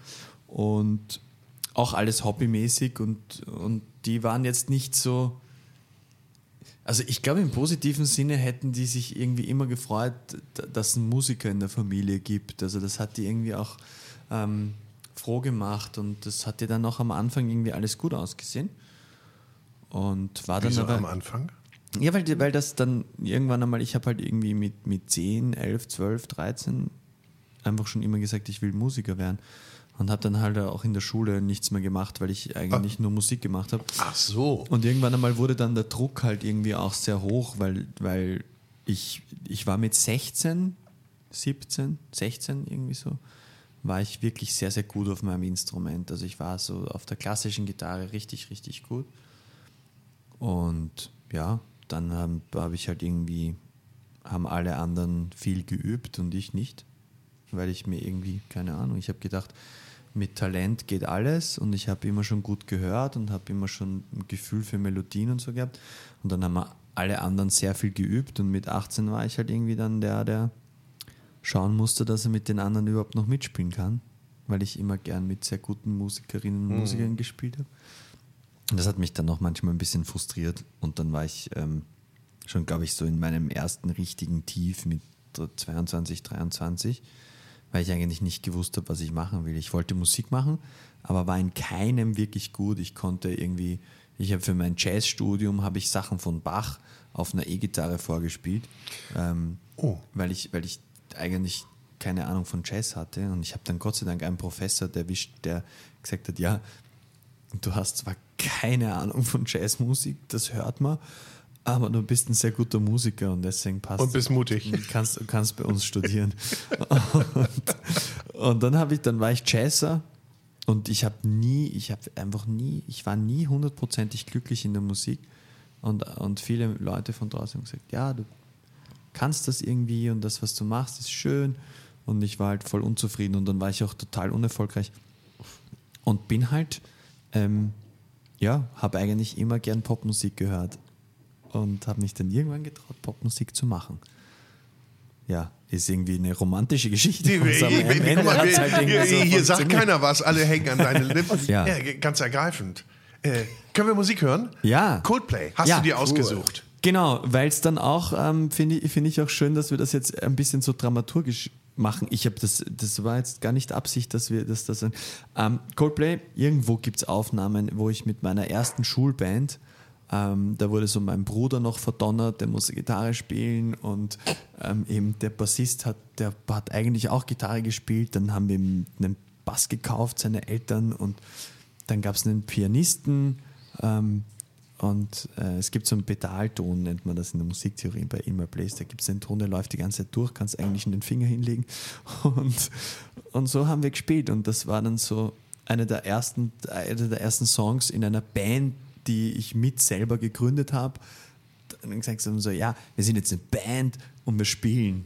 S1: Und auch alles hobbymäßig und, und die waren jetzt nicht so. Also ich glaube, im positiven Sinne hätten die sich irgendwie immer gefreut, dass es einen Musiker in der Familie gibt. Also das hat die irgendwie auch ähm, froh gemacht und das hat dir dann auch am Anfang irgendwie alles gut ausgesehen. Und war dann
S4: Wieso
S1: aber,
S4: am Anfang?
S1: ja, weil, weil das dann irgendwann einmal, ich habe halt irgendwie mit, mit 10, 11, 12, 13 einfach schon immer gesagt, ich will Musiker werden. Und habe dann halt auch in der Schule nichts mehr gemacht, weil ich eigentlich nur Musik gemacht habe.
S4: Ach so.
S1: Und irgendwann einmal wurde dann der Druck halt irgendwie auch sehr hoch, weil, weil ich, ich war mit 16, 17, 16 irgendwie so, war ich wirklich sehr, sehr gut auf meinem Instrument. Also ich war so auf der klassischen Gitarre richtig, richtig gut. Und ja, dann habe hab ich halt irgendwie, haben alle anderen viel geübt und ich nicht, weil ich mir irgendwie, keine Ahnung, ich habe gedacht, mit Talent geht alles und ich habe immer schon gut gehört und habe immer schon ein Gefühl für Melodien und so gehabt. Und dann haben wir alle anderen sehr viel geübt und mit 18 war ich halt irgendwie dann der, der schauen musste, dass er mit den anderen überhaupt noch mitspielen kann, weil ich immer gern mit sehr guten Musikerinnen und Musikern gespielt habe. Und das hat mich dann auch manchmal ein bisschen frustriert. Und dann war ich ähm, schon, glaube ich, so in meinem ersten richtigen Tief mit 22, 23, weil ich eigentlich nicht gewusst habe, was ich machen will. Ich wollte Musik machen, aber war in keinem wirklich gut. Ich konnte irgendwie, ich habe für mein Jazzstudium habe ich Sachen von Bach auf einer E-Gitarre vorgespielt, ähm,
S4: Oh.
S1: weil ich, weil ich eigentlich keine Ahnung von Jazz hatte. Und ich habe dann Gott sei Dank einen Professor erwischt, der gesagt hat, ja, du hast zwar keine Ahnung von Jazzmusik, das hört man, aber du bist ein sehr guter Musiker und deswegen passt
S4: Und bist mutig.
S1: Du kannst, du kannst bei uns studieren. und, und dann habe ich, dann war ich Jazzer und ich habe nie, ich habe einfach nie, ich war nie hundertprozentig glücklich in der Musik. Und, und viele Leute von draußen haben gesagt, ja, du kannst das irgendwie und das, was du machst, ist schön. Und ich war halt voll unzufrieden und dann war ich auch total unerfolgreich. Und bin halt, ähm, ja, habe eigentlich immer gern Popmusik gehört und habe mich dann irgendwann getraut, Popmusik zu machen. Ja, ist irgendwie eine romantische Geschichte. Aber am
S4: Guck
S1: Ende
S4: mal,
S1: halt
S4: hier
S1: so
S4: hier sagt keiner was, alle hängen an deinen Lippen.
S1: Ja.
S4: ganz ergreifend. Äh, können wir Musik hören?
S1: Ja.
S4: Coldplay, hast
S1: Ja,
S4: du dir
S1: cool.
S4: ausgesucht?
S1: Genau, weil es dann auch, ähm, finde ich, find ich auch schön, dass wir das jetzt ein bisschen so dramaturgisch machen. Ich habe das, das war jetzt gar nicht Absicht, dass wir dass das. Ähm, Coldplay, irgendwo gibt es Aufnahmen, wo ich mit meiner ersten Schulband, ähm, da wurde so mein Bruder noch verdonnert, der muss Gitarre spielen und ähm, eben der Bassist hat, der hat eigentlich auch Gitarre gespielt, dann haben wir ihm einen Bass gekauft, seine Eltern und dann gab es einen Pianisten, ähm, und äh, es gibt so einen Pedalton, nennt man das in der Musiktheorie bei In My Place. Da gibt es einen Ton, der läuft die ganze Zeit durch, kannst eigentlich in den Finger hinlegen. Und, und so haben wir gespielt. Und das war dann so einer der ersten, einer der ersten Songs in einer Band, die ich mit selber gegründet habe. Dann gesagt haben so, ja, wir sind jetzt eine Band und wir spielen.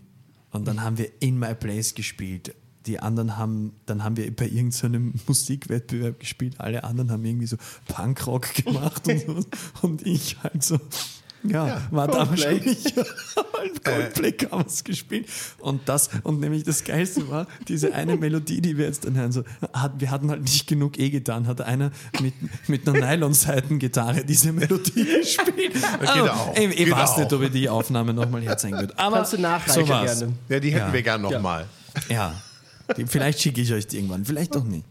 S1: Und dann haben wir In My Place gespielt. Die anderen haben, dann haben wir bei irgendeinem Musikwettbewerb gespielt. Alle anderen haben irgendwie so Punkrock gemacht und, und ich halt so, ja, war da wahrscheinlich halt Coldplay-Covers gespielt. Und das, und nämlich das Geilste war, diese eine Melodie, die wir jetzt dann hören, so, hat, wir hatten halt nicht genug eh getan, hat einer mit, mit einer Nylon-Seitengitarre diese Melodie gespielt.
S4: geht auch.
S1: Ich, ich
S4: Geht
S1: weiß nicht, ob ich die Aufnahme nochmal herzeigen würde. Aber
S5: Kannst du nachreichen
S1: so
S5: gerne.
S4: Ja, die hätten
S1: Ja.
S4: wir gern nochmal.
S1: Ja, die, vielleicht schicke ich euch die irgendwann, vielleicht doch nicht.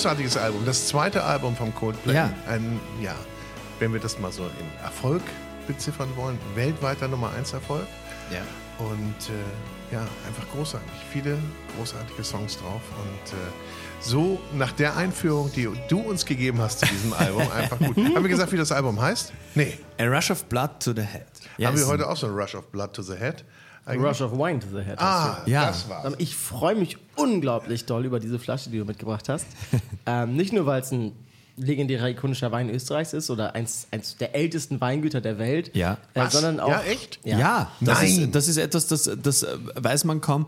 S4: Großartiges Album. Das zweite Album vom Coldplay.
S1: Ja.
S4: Ein, ja, wenn wir das mal so in Erfolg beziffern wollen, weltweiter Nummer 1 Erfolg.
S1: Ja.
S4: Und äh, ja, einfach großartig. Viele großartige Songs drauf. Und äh, so nach der Einführung, die du uns gegeben hast zu diesem Album, einfach gut. Haben wir gesagt, wie das Album heißt? Nee.
S1: A Rush of Blood to the Head. Ja,
S4: Haben wir heute auch so ein Rush of Blood to the Head? Eigentlich?
S5: Rush of Wine to the Head.
S4: Ah,
S1: Ja.
S4: das war's.
S5: du. Ich freue mich unglaublich doll über diese Flasche, die du mitgebracht hast. ähm, nicht nur, weil es ein legendärer ikonischer Wein Österreichs ist oder eins, eins der ältesten Weingüter der Welt,
S1: Ja.
S5: äh,
S4: Was?
S5: sondern auch
S4: Ja, echt?
S1: Ja, das,
S4: Nein.
S1: Ist, das ist etwas, das, das äh, weiß man kaum.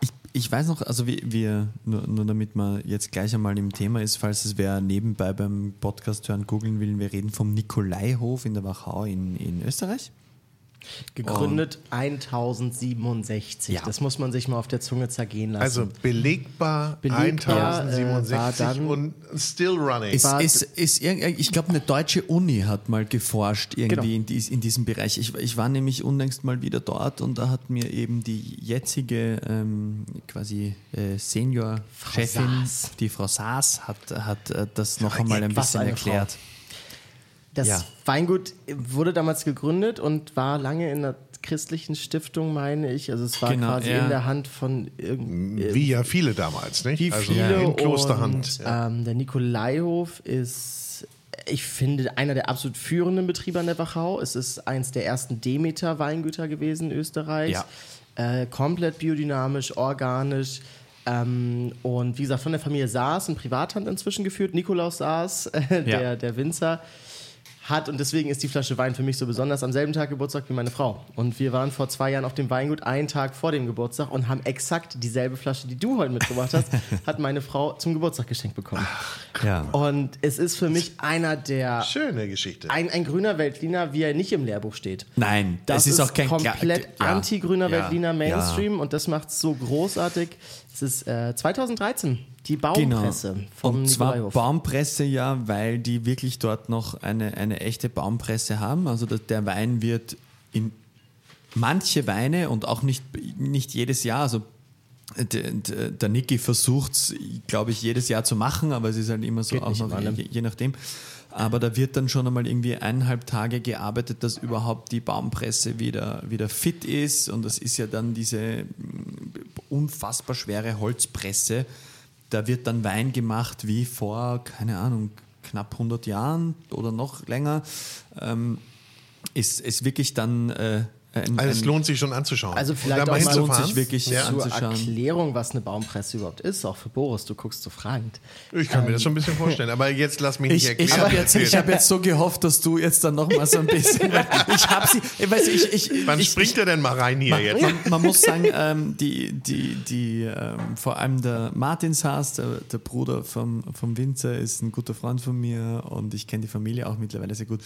S1: Ich, ich weiß noch, also wir, wir nur, nur damit man jetzt gleich einmal im Thema ist, falls es wer nebenbei beim Podcast hören googeln will, wir reden vom Nikolaihof in der Wachau in, in Österreich.
S5: Gegründet 1067.
S1: Ja.
S5: Das muss man sich mal auf der Zunge zergehen lassen.
S4: Also belegbar,
S5: Belegbar,
S4: 1067
S5: äh, war dann-
S4: und still running.
S1: Ist, ist irgend- ich glaube, eine deutsche Uni hat mal geforscht irgendwie
S5: Genau.
S1: in, dies, in diesem Bereich. Ich, ich war nämlich unlängst mal wieder dort und da hat mir eben die jetzige ähm, quasi äh, Senior-Chefin, die Frau Saas, hat, hat äh, das noch einmal ein bisschen erklärt.
S5: Das
S1: Ja.
S5: Weingut wurde damals gegründet und war lange in einer christlichen Stiftung, meine ich. Also es war
S1: Genau,
S5: quasi
S1: ja.
S5: in der Hand von irgend
S4: Wie ja viele damals, nicht?
S5: wie
S4: also
S5: viele
S4: in Klosterhand.
S5: Und, ähm, der Nikolaihof ist, ich finde, einer der absolut führenden Betriebe an der Wachau. Es ist eins der ersten Demeter-Weingüter gewesen Österreichs. Äh, komplett biodynamisch, organisch. Ähm, und wie gesagt, von der Familie Saas in Privathand inzwischen geführt. Nikolaus Saas, äh, der,
S1: Ja.
S5: der Winzer, hat und deswegen ist die Flasche Wein für mich so besonders am selben Tag Geburtstag wie meine Frau. Und wir waren vor zwei Jahren auf dem Weingut einen Tag vor dem Geburtstag und haben exakt dieselbe Flasche, die du heute mitgebracht hast, hat meine Frau zum Geburtstag geschenkt bekommen.
S1: Ja.
S5: Und es ist für mich einer der
S4: Schöne Geschichte.
S5: ein, ein grüner Veltliner, wie er nicht im Lehrbuch steht.
S1: Nein,
S5: Das
S1: es ist, auch kein
S5: komplett
S1: ja,
S5: anti-grüner
S1: ja,
S5: Veltliner
S1: ja.
S5: Mainstream und das macht es so großartig. Es ist äh, 2013 die
S1: Genau.
S5: Baumpresse vom
S1: Und zwar
S5: Nikolaihof.
S1: Baumpresse ja, weil die wirklich dort noch eine, eine echte Baumpresse haben. Also der- der Wein wird in manche Weine und auch nicht, nicht jedes Jahr, also der, Niki versucht es, glaube ich, jedes Jahr zu machen, aber es ist halt immer so
S5: Geht
S1: auch noch, je, je nachdem. Aber da wird dann schon einmal irgendwie eineinhalb Tage gearbeitet, dass überhaupt die Baumpresse wieder, wieder fit ist. Und das ist ja dann diese mm, unfassbar schwere Holzpresse. Da wird dann Wein gemacht wie vor, keine Ahnung, knapp 100 Jahren oder noch länger. Ähm, ist, ist wirklich dann äh, ein,
S4: Also es
S1: ein,
S4: lohnt sich schon anzuschauen.
S5: Also vielleicht auch
S4: mal
S1: lohnt sich wirklich
S4: Ja.
S5: Zur. Erklärung, was eine Baumpresse überhaupt ist, auch für Boris, du guckst so fragend.
S4: Ich kann mir das schon ein bisschen vorstellen, aber jetzt lass mich nicht
S1: Ich,
S4: erklären.
S1: ich habe jetzt, ich hab jetzt so gehofft, dass du jetzt dann noch mal so ein bisschen. Ich habe sie. Ich weiß, ich, ich,
S4: Wann
S1: ich,
S4: springt er denn mal rein hier jetzt?
S1: man, man muss sagen, ähm, die, die, die, ähm, vor allem der Martin Saas, der, der Bruder vom, vom Winzer, ist ein guter Freund von mir und ich kenne die Familie auch mittlerweile sehr gut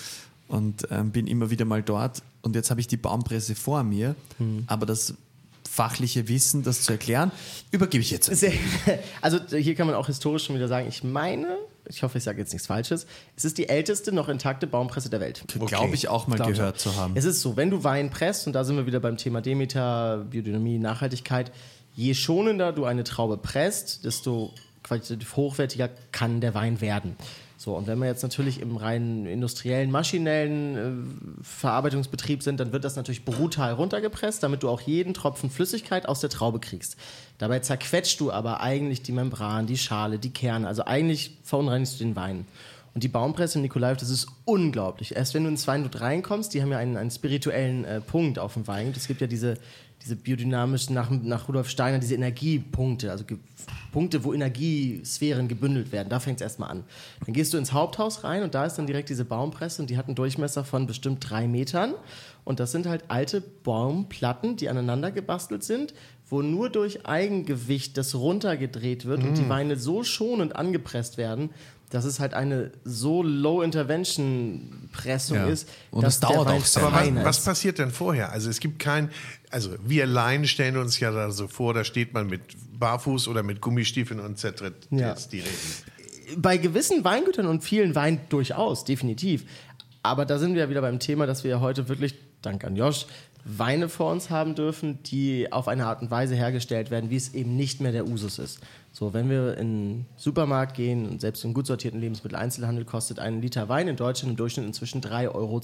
S1: und ähm, bin immer wieder mal dort. Und jetzt habe ich die Baumpresse vor mir, aber das fachliche Wissen, das zu erklären, übergebe ich jetzt.
S5: Also hier kann man auch historisch schon wieder sagen, ich meine, ich hoffe, ich sage jetzt nichts Falsches, es ist die älteste noch intakte Baumpresse der Welt.
S1: Glaube ich auch mal
S5: Glaub ich
S1: gehört
S5: auch.
S1: zu haben.
S5: Es ist so, wenn du Wein presst, und da sind wir wieder beim Thema Demeter, Biodynamie, Nachhaltigkeit, je schonender du eine Traube presst, desto qualitativ hochwertiger kann der Wein werden. So, und wenn wir jetzt natürlich im reinen industriellen, maschinellen äh, Verarbeitungsbetrieb sind, dann wird das natürlich brutal runtergepresst, damit du auch jeden Tropfen Flüssigkeit aus der Traube kriegst. Dabei zerquetscht du aber eigentlich die Membran, die Schale, die Kerne. Also eigentlich verunreinigst du den Wein. Und die Baumpresse in Nikolaev, das ist unglaublich. Erst wenn du ins Weingut reinkommst, die haben ja einen, einen spirituellen äh, Punkt auf dem Weingut. Es gibt ja diese, diese biodynamischen, nach, nach Rudolf Steiner, diese Energiepunkte, also ge Punkte, wo Energiesphären gebündelt werden. Da fängt es erstmal an. Dann gehst du ins Haupthaus rein und da ist dann direkt diese Baumpresse und die hat einen Durchmesser von bestimmt drei Metern. Und das sind halt alte Baumplatten, die aneinander gebastelt sind, wo nur durch Eigengewicht das runtergedreht wird und
S1: Mm.
S5: die Weine so schonend angepresst werden, dass es halt eine so Low-Intervention-Pressung
S1: Ja.
S5: ist,
S1: Und
S5: dass
S1: es dauert auch sehr
S4: Aber was, was passiert denn vorher? Also es gibt kein, also wir Laien stellen uns ja da so vor, da steht man mit Barfuß oder mit Gummistiefeln und zertritt
S5: Ja.
S4: jetzt die Reben.
S5: bei gewissen Weingütern und vielen Weinen durchaus, definitiv. Aber da sind wir ja wieder beim Thema, dass wir ja heute wirklich, dank an Josh, Weine vor uns haben dürfen, die auf eine Art und Weise hergestellt werden, wie es eben nicht mehr der Usus ist. So, wenn wir in den Supermarkt gehen und selbst im gut sortierten Lebensmitteleinzelhandel kostet ein Liter Wein in Deutschland im Durchschnitt inzwischen 3,12 Euro.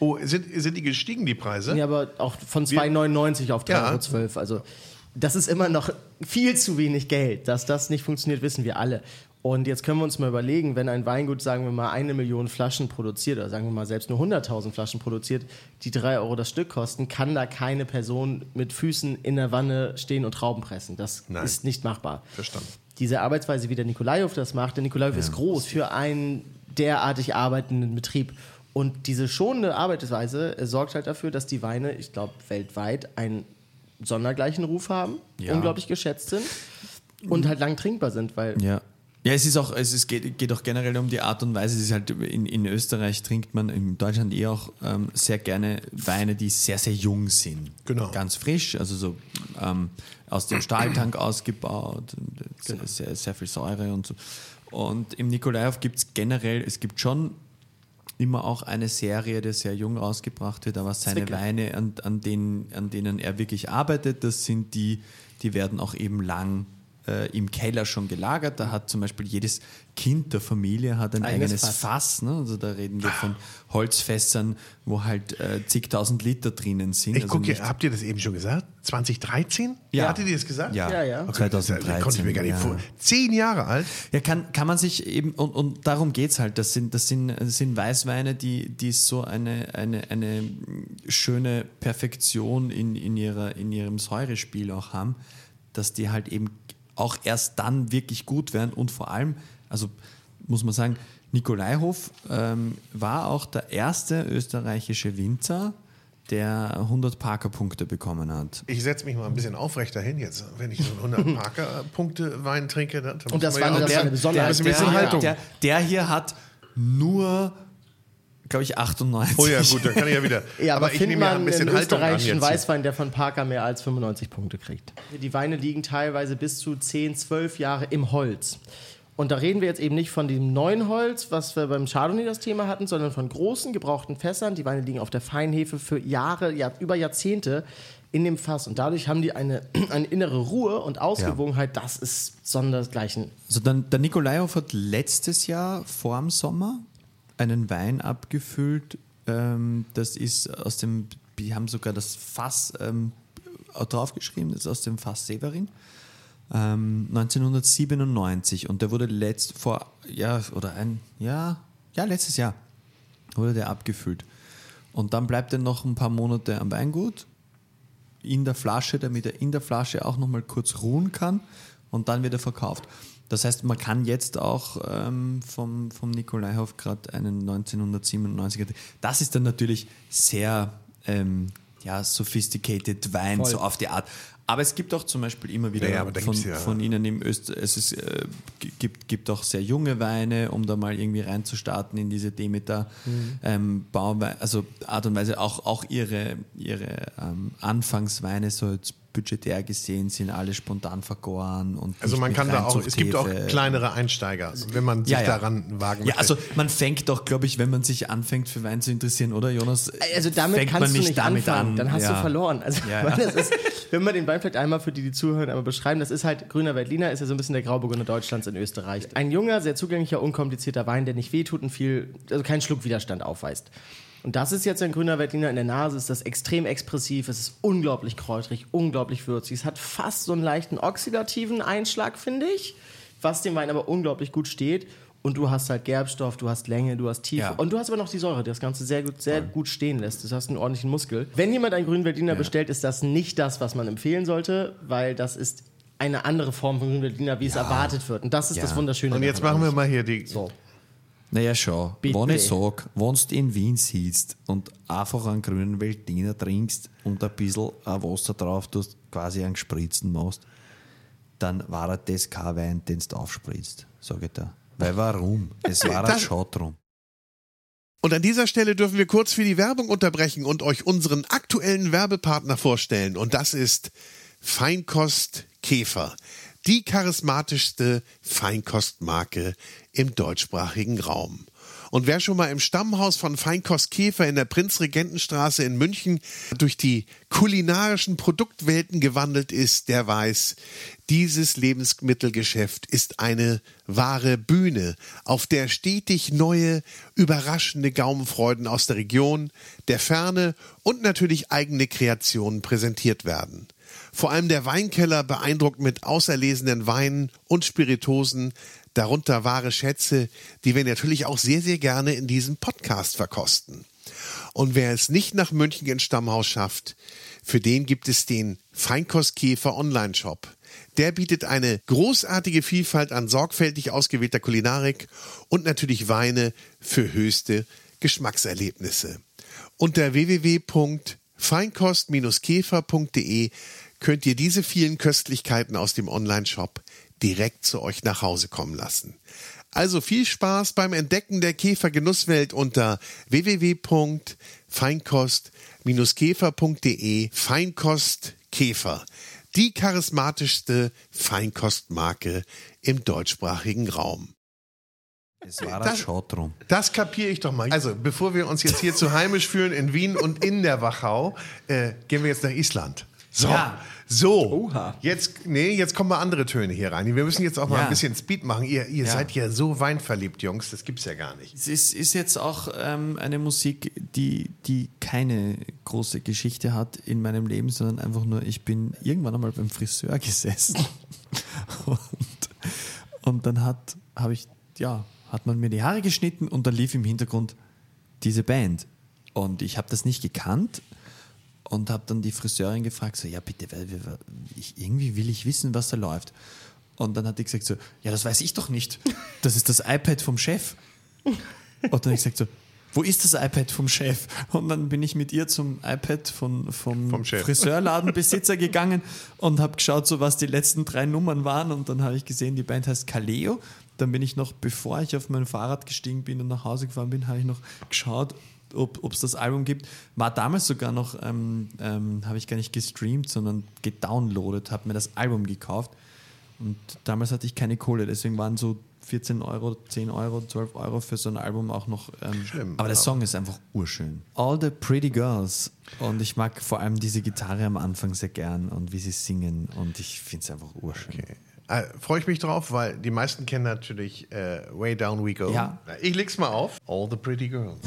S4: Oh, sind, sind die gestiegen, die Preise?
S5: Ja, aber auch von 2,99 auf 3,12
S4: Ja.
S5: Euro. Also das ist immer noch viel zu wenig Geld. Dass das nicht funktioniert, wissen wir alle. Und jetzt können wir uns mal überlegen, wenn ein Weingut, sagen wir mal, eine Million Flaschen produziert, oder sagen wir mal selbst nur 100.000 Flaschen produziert, die 3 Euro das Stück kosten, kann da keine Person mit Füßen in der Wanne stehen und Trauben pressen. Das
S4: Nein.
S5: ist nicht machbar.
S4: Verstanden.
S5: Diese Arbeitsweise, wie der Nikolaev das macht, der Nikolaev ist groß für einen derartig arbeitenden Betrieb. Und diese schonende Arbeitsweise äh, sorgt halt dafür, dass die Weine, ich glaube, weltweit einen sondergleichen Ruf haben,
S1: Ja.
S5: unglaublich geschätzt sind und halt lang trinkbar sind, weil
S1: Ja. Ja, es ist auch, es ist, geht, geht auch generell um die Art und Weise. Es ist halt in, in Österreich trinkt man, in Deutschland eh auch ähm, sehr gerne Weine, die sehr, sehr jung sind.
S4: Genau.
S1: Ganz frisch, also so ähm, aus dem Stahltank ausgebaut, und sehr, sehr, viel Säure und so. Und im Nikolaev gibt es generell, es gibt schon immer auch eine Serie, die sehr jung rausgebracht wird, aber seine. Weine, an, an, denen, an denen er wirklich arbeitet, das sind die, die werden auch eben lang äh, im Keller schon gelagert. Da hat zum Beispiel jedes Kind der Familie hat ein
S5: Eigenes
S1: eigenes,
S5: Fass.
S1: Fass. ne? Also da reden wir von Holzfässern, wo halt äh, zigtausend Liter drinnen sind.
S4: Ich
S1: also
S4: gucke,
S1: nicht-
S4: habt ihr das eben schon gesagt? 2013?
S1: Ja.
S4: Hattet ihr das gesagt?
S1: ja,
S5: Ja, ja.
S4: Okay, das
S1: 2013.
S4: konnte ich mir gar nicht
S1: ja.
S4: vor. Zehn Jahre alt?
S1: Ja, kann, kann man sich eben, und, und darum geht es halt. Das sind, das sind, das sind Weißweine, die, die so eine, eine, eine schöne Perfektion in, in, ihrer, in ihrem Säurespiel auch haben, dass die halt eben auch erst dann wirklich gut werden und vor allem, also muss man sagen, Nikolaihof ähm, war auch der erste österreichische Winzer, der 100 Parker-Punkte bekommen hat.
S4: Ich setze mich mal ein bisschen aufrechter hin jetzt. Wenn ich so einen 100 Parker-Punkte Wein trinke, dann
S5: Und das war
S4: ja
S5: eine- das war
S4: bisschen
S5: Der-
S4: Haltung.
S1: Der, der hier hat nur, glaube ich, 98.
S4: oh ja, gut, dann kann ich ja wieder.
S5: Ja, aber,
S4: ich
S5: findet
S4: nehme ja ein bisschen
S5: einen
S4: Haltung an
S5: österreichischen
S4: jetzt.
S5: Weißwein, der von Parker mehr als 95 Punkte kriegt. Die Weine liegen teilweise bis zu 10, 12 Jahre im Holz. Und da reden wir jetzt eben nicht von dem neuen Holz, was wir beim Chardonnay das Thema hatten, sondern von großen, gebrauchten Fässern. Die Weine liegen auf der Feinhefe für Jahre, ja, über Jahrzehnte in dem Fass. Und dadurch haben die eine, eine innere Ruhe und Ausgewogenheit. Das ist sondersgleichen.
S1: Also dann, der Nikolaev hat letztes Jahr vor dem Sommer einen Wein abgefüllt. Ähm, das ist aus dem, wir haben sogar das Fass ähm, draufgeschrieben, das ist aus dem Fass Severin. Ähm, 1997 und der wurde letzt vor, ja, oder ein, ja, ja, letztes Jahr wurde der abgefüllt. Und dann bleibt er noch ein paar Monate am Weingut in der Flasche, damit er in der Flasche auch nochmal kurz ruhen kann und dann wird er verkauft. Das heißt, man kann jetzt auch ähm, vom, vom Nikolaihof gerade einen 1997er. Das ist dann natürlich sehr ähm, ja, sophisticated Wein,
S5: Voll.
S1: so auf die Art. Aber es gibt auch zum Beispiel immer wieder
S4: Ja,
S1: von,
S4: ja-
S1: von Ihnen im Öst, es ist, äh, gibt, gibt auch sehr junge Weine, um da mal irgendwie reinzustarten in diese Demeter
S4: Mhm.
S1: ähm, also Art und Weise, auch, auch ihre, ihre ähm, Anfangsweine so jetzt budgetär gesehen sind alle spontan vergoren und
S4: Also man kann da auch, es gibt auch kleinere Einsteiger, wenn man sich
S1: Ja, ja.
S4: daran wagen
S1: Ja,
S4: möchte.
S1: also man fängt doch, glaube ich, wenn man sich anfängt für Wein zu interessieren, oder Jonas?
S5: Also damit
S1: fängt
S5: kannst
S1: man
S5: du
S1: nicht damit
S5: anfangen,
S1: an.
S5: dann hast
S1: ja.
S5: du verloren. Also
S1: Ja, ja.
S5: Ist, wenn wir den Wein vielleicht einmal für die, die zuhören, einmal beschreiben, das ist halt grüner Veltliner, ist ja so ein bisschen der Grauburgunder Deutschlands in Österreich. Ein junger, sehr zugänglicher, unkomplizierter Wein, der nicht wehtut und viel, also keinen Schluckwiderstand aufweist. Und das ist jetzt ein grüner Veltliner in der Nase, ist das extrem expressiv, es ist unglaublich kräutrig, unglaublich würzig. Es hat fast so einen leichten oxidativen Einschlag, finde ich, was dem Wein aber unglaublich gut steht. Und du hast halt Gerbstoff, du hast Länge, du hast Tiefe.
S1: Ja.
S5: Und du hast aber noch die Säure, die das Ganze sehr gut, sehr gut stehen lässt. Du hast einen ordentlichen Muskel. Wenn jemand einen grünen Veltliner bestellt, ist das nicht das, was man empfehlen sollte, weil das ist eine andere Form von grünen Veltliner, wie es erwartet wird. Und das ist
S1: Ja.
S5: das Wunderschöne.
S4: Und jetzt machen wir mal hier die.
S5: So.
S1: Naja, schon.
S5: Bitte.
S1: Wenn ich sage, wenn du in Wien sitzt und einfach einen grünen Veltliner trinkst und ein bisschen ein Wasser drauf tust, quasi einen Gespritzen machst, dann war das kein Wein, den du aufspritzt, sage ich da. Weil warum? Es war ein
S4: Das-
S1: Schott drum.
S4: Und an dieser Stelle dürfen wir kurz für die Werbung unterbrechen und euch unseren aktuellen Werbepartner vorstellen. Und das ist Feinkost Käfer. Die charismatischste Feinkostmarke im deutschsprachigen Raum. Und wer schon mal im Stammhaus von Feinkost Käfer in der Prinzregentenstraße in München durch die kulinarischen Produktwelten gewandelt ist, der weiß, dieses Lebensmittelgeschäft ist eine wahre Bühne, auf der stetig neue, überraschende Gaumenfreuden aus der Region, der Ferne und natürlich eigene Kreationen präsentiert werden. Vor allem der Weinkeller beeindruckt mit auserlesenen Weinen und Spiritosen, darunter wahre Schätze, die wir natürlich auch sehr, sehr gerne in diesem Podcast verkosten. Und wer es nicht nach München ins Stammhaus schafft, für den gibt es den Feinkostkäfer Online-Shop. Der bietet eine großartige Vielfalt an sorgfältig ausgewählter Kulinarik und natürlich Weine für höchste Geschmackserlebnisse. Unter www.feinkost-käfer.de könnt ihr diese vielen Köstlichkeiten aus dem Online-Shop direkt zu euch nach Hause kommen lassen. Also viel Spaß beim Entdecken der Käfergenusswelt unter www.feinkost-käfer.de Feinkost Käfer, die charismatischste Feinkostmarke im deutschsprachigen Raum.
S1: Es war
S4: Das-
S1: drum.
S4: Das kapiere ich doch mal. Also, bevor wir uns jetzt hier zu heimisch fühlen in Wien und in der Wachau, äh, gehen wir jetzt nach Island. So,
S1: Ja.
S4: So. Jetzt, nee, jetzt kommen mal andere Töne hier rein. Wir müssen jetzt auch mal
S1: Ja.
S4: ein bisschen Speed machen. Ihr, ihr
S1: Ja.
S4: seid ja so weinverliebt, Jungs. Das gibt's ja gar nicht.
S1: Es ist, ist jetzt auch ähm, eine Musik, die, die keine große Geschichte hat in meinem Leben, sondern einfach nur, ich bin irgendwann einmal beim Friseur gesessen und, und dann hat, habe ich, ja, hat man mir die Haare geschnitten und dann lief im Hintergrund diese Band. Und ich habe das nicht gekannt und habe dann die Friseurin gefragt, so, ja bitte, weil wir, ich, irgendwie will ich wissen, was da läuft. Und dann hat die gesagt so, ja, das weiß ich doch nicht. Das ist das iPad vom Chef. Und dann habe ich gesagt so, wo ist das iPad vom Chef? Und dann bin ich mit ihr zum iPad von, vom,
S4: Vom.
S1: Friseurladenbesitzer gegangen und habe geschaut, so was die letzten drei Nummern waren. Und dann habe ich gesehen, die Band heißt Kaleo. Dann bin ich noch, bevor ich auf mein Fahrrad gestiegen bin und nach Hause gefahren bin, habe ich noch geschaut, ob es das Album gibt. War damals sogar noch, ähm, ähm, habe ich gar nicht gestreamt, sondern gedownloadet, habe mir das Album gekauft. Und damals hatte ich keine Kohle, deswegen waren so 14 Euro, 10 Euro, 12 Euro für so ein Album auch noch. Ähm,
S4: Schlimm,
S1: aber der Song ist einfach urschön. All the Pretty Girls. Und ich mag vor allem diese Gitarre am Anfang sehr gern und wie sie singen. Und ich finde es einfach urschön.
S4: Äh, Freue ich mich drauf, weil die meisten kennen natürlich äh, Way Down We Go.
S1: Ja.
S4: Ich leg's mal auf. All the Pretty Girls.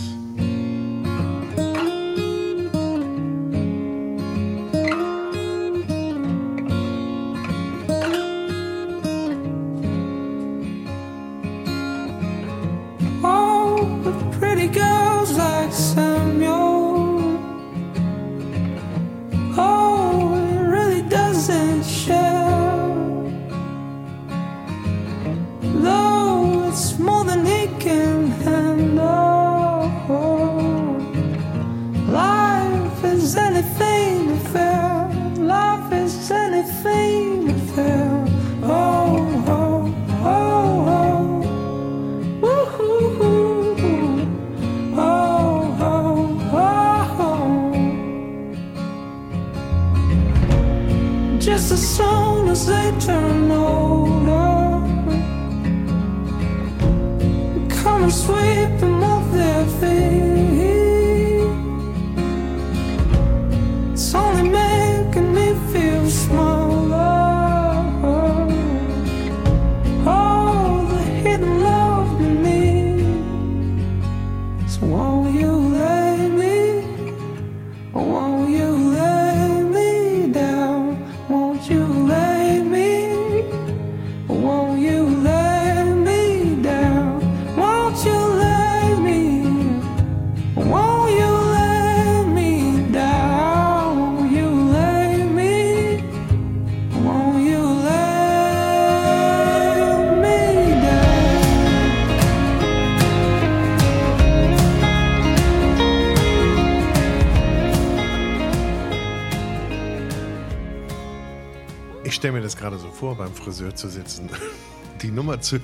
S4: Das gerade so vor, beim Friseur zu sitzen, die Nummer zu.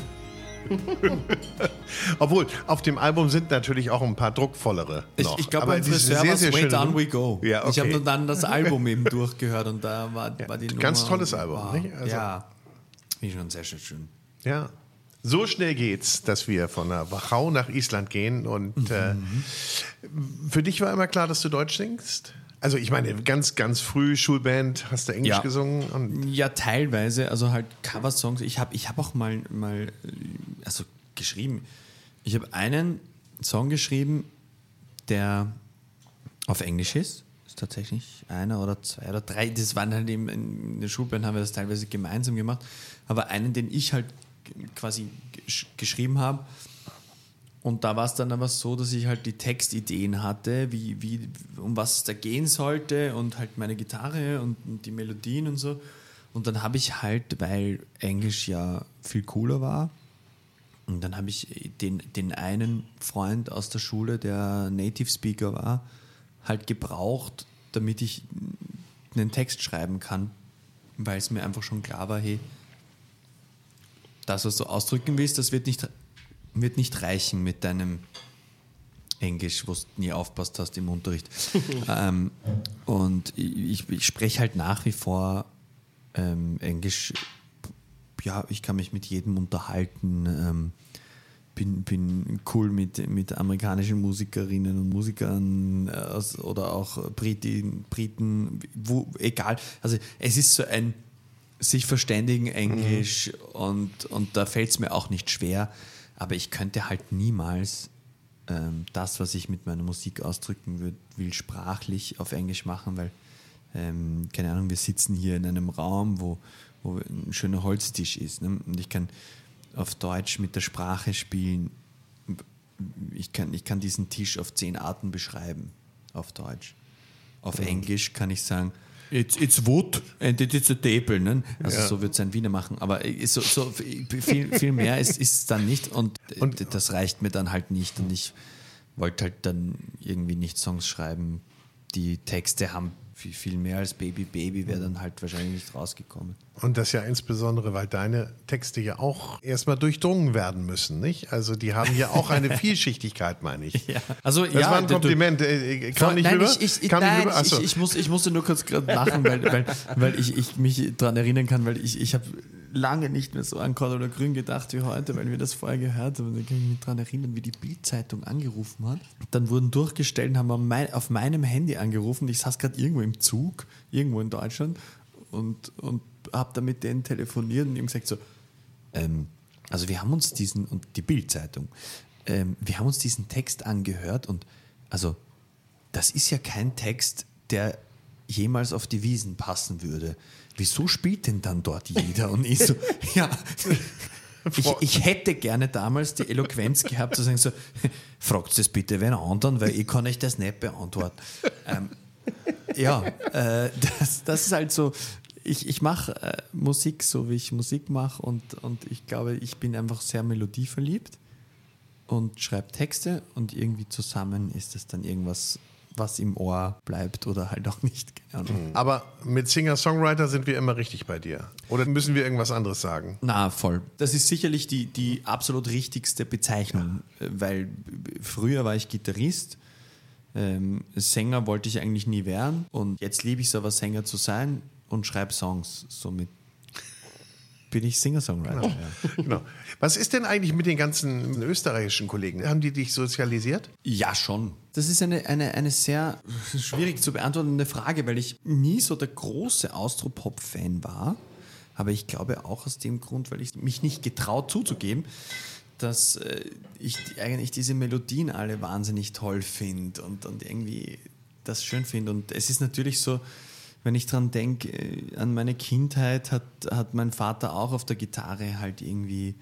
S4: Obwohl, auf dem Album sind natürlich auch ein paar druckvollere.
S1: Ich,
S4: noch.
S1: ich glaube,
S4: Aber
S1: beim Friseur
S4: sehr,
S1: war
S4: sehr
S1: Way Down We Go.
S4: Ja, okay.
S1: Ich habe dann das Album eben durchgehört und da war, war die Nummer.
S4: ganz tolles Album,
S1: Wow.
S4: nicht? Also-
S1: ja, finde ich schon sehr schön. schön.
S4: Ja. So schnell geht's, dass wir von der Wachau nach Island gehen. Und äh, für dich war immer klar, dass du Deutsch singst? Also ich meine, ganz, ganz früh Schulband, hast du Englisch
S1: Ja.
S4: gesungen
S1: Ja, teilweise, also halt Coversongs. Ich habe ich hab auch mal, mal, also geschrieben. Ich habe einen Song geschrieben, der auf Englisch ist. Ist tatsächlich einer oder zwei oder drei. Das waren halt eben in der Schulband, haben wir das teilweise gemeinsam gemacht. Aber einen, den ich halt quasi gesch- geschrieben habe. Und da war es dann aber so, dass ich halt die Textideen hatte, wie, wie, um was es da gehen sollte und halt meine Gitarre und, und die Melodien und so. Und dann habe ich halt, weil Englisch ja viel cooler war, und dann habe ich den, den einen Freund aus der Schule, der Native Speaker war, halt gebraucht, damit ich einen Text schreiben kann, weil es mir einfach schon klar war, hey, das, was du ausdrücken willst, das wird nicht, wird nicht reichen mit deinem Englisch, wo du nie aufpasst hast im Unterricht. ähm, und ich, ich spreche halt nach wie vor ähm, Englisch. Ja, ich kann mich mit jedem unterhalten. Ähm, bin, bin cool mit, mit amerikanischen Musikerinnen und Musikern äh, oder auch Briten, Briten wo, egal. Also es ist so ein sich verständigen Englisch und, und da fällt es mir auch nicht schwer, aber ich könnte halt niemals ähm, das, was ich mit meiner Musik ausdrücken würd, will, sprachlich auf Englisch machen, weil, ähm, keine Ahnung, wir sitzen hier in einem Raum, wo, wo ein schöner Holztisch ist ne? und ich kann auf Deutsch mit der Sprache spielen. Ich kann, ich kann diesen Tisch auf zehn Arten beschreiben, auf Deutsch. Auf Englisch kann ich sagen, It's, it's wood and it is a table. Ne? Also so wird es ein Wiener machen. Aber so, so viel, viel mehr ist es dann nicht und, und das reicht mir dann halt nicht. Und ich wollte halt dann irgendwie nicht Songs schreiben, die Texte haben. Viel, viel mehr als Baby Baby wäre dann halt wahrscheinlich nicht rausgekommen.
S4: Und das ja insbesondere, weil deine Texte ja auch erstmal durchdrungen werden müssen, nicht? Also die haben ja auch eine Vielschichtigkeit, meine ich.
S1: Ja. Also,
S4: Das
S1: ja,
S4: war ein
S1: du-
S4: Kompliment. Äh, Kam nicht
S1: nein,
S4: rüber?
S1: Ich,
S4: nicht rüber?
S1: Ich, ich, muss, ich musste nur kurz gerade lachen, weil, weil, weil ich, ich mich daran erinnern kann, weil ich, ich habe lange nicht mehr so an oder Grün gedacht wie heute, weil wir das vorher gehört haben. Da kann ich mich daran erinnern, wie die Bild-Zeitung angerufen hat. Dann wurden durchgestellt und haben mein- auf meinem Handy angerufen. Ich saß gerade irgendwo im Zug, irgendwo in Deutschland und, und habe da mit denen telefoniert und die haben gesagt so, ähm, also wir haben uns diesen, und die Bild-Zeitung, ähm, wir haben uns diesen Text angehört und also das ist ja kein Text, der jemals auf die Wiesen passen würde. Wieso spielt denn dann dort jeder? Und ich so, ja, ich, ich hätte gerne damals die Eloquenz gehabt, zu sagen so, fragt das bitte wen anderen, weil ich kann euch das nicht beantworten. Ähm, ja, äh, das, das ist halt so, ich, ich mache äh, Musik so, wie ich Musik mache und, und ich glaube, ich bin einfach sehr melodieverliebt und schreibe Texte und irgendwie zusammen ist es dann irgendwas, was im Ohr bleibt oder halt auch nicht. Ahnung.
S4: Aber mit Singer-Songwriter sind wir immer richtig bei dir. Oder müssen wir irgendwas anderes sagen?
S1: Na, voll. Das ist sicherlich die, die absolut richtigste Bezeichnung, äh, weil früher war ich Gitarrist, ähm, Sänger wollte ich eigentlich nie werden und jetzt liebe ich es aber, Sänger zu sein und schreibe Songs. Somit bin ich Singer-Songwriter. Ja.
S4: Genau. Was ist denn eigentlich mit den ganzen österreichischen Kollegen? Haben die dich sozialisiert?
S1: Ja, schon. Das ist eine, eine, eine sehr schwierig zu beantwortende Frage, weil ich nie so der große Austropop-Fan war. Aber ich glaube auch aus dem Grund, weil ich mich nicht getraut zuzugeben, dass äh, ich eigentlich diese Melodien alle wahnsinnig toll finde und, und irgendwie das schön finde. Und es ist natürlich so, wenn ich dran denke, äh, an meine Kindheit hat, hat mein Vater auch auf der Gitarre halt irgendwie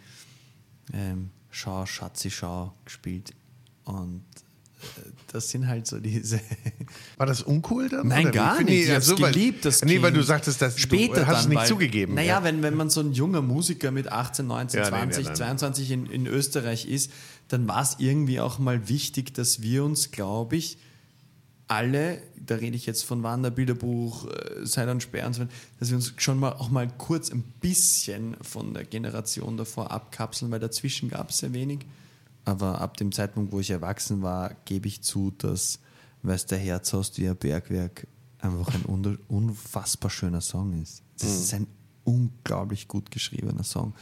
S1: ähm, Schau, Schatzi, Schau gespielt. Und äh, das sind halt so diese.
S4: War das uncool dann?
S1: Nein,
S4: oder
S1: gar nicht. Ich
S4: ja,
S1: hab's
S4: so, weil-
S1: geliebt, das
S4: Nee, weil
S1: Kind.
S4: du sagtest, dass
S1: Später
S4: du hast es
S1: dann,
S4: nicht
S1: weil,
S4: zugegeben.
S1: Naja,
S4: ja.
S1: wenn, wenn man so ein junger Musiker mit 18, 19,
S4: Ja, nee,
S1: 20,
S4: nee, dann-
S1: 22 in, in Österreich ist, dann war es irgendwie auch mal wichtig, dass wir uns, glaube ich, alle, da rede ich jetzt von Wander, Bilderbuch, äh, Seid und Sperr und so weiter, dass wir uns schon mal auch mal kurz ein bisschen von der Generation davor abkapseln, weil dazwischen gab es sehr wenig. Aber ab dem Zeitpunkt, wo ich erwachsen war, gebe ich zu, dass Weiß der Herz hast wie ein Bergwerk einfach ein unfassbar schöner Song ist. Das ist ein unglaublich gut geschriebener Song.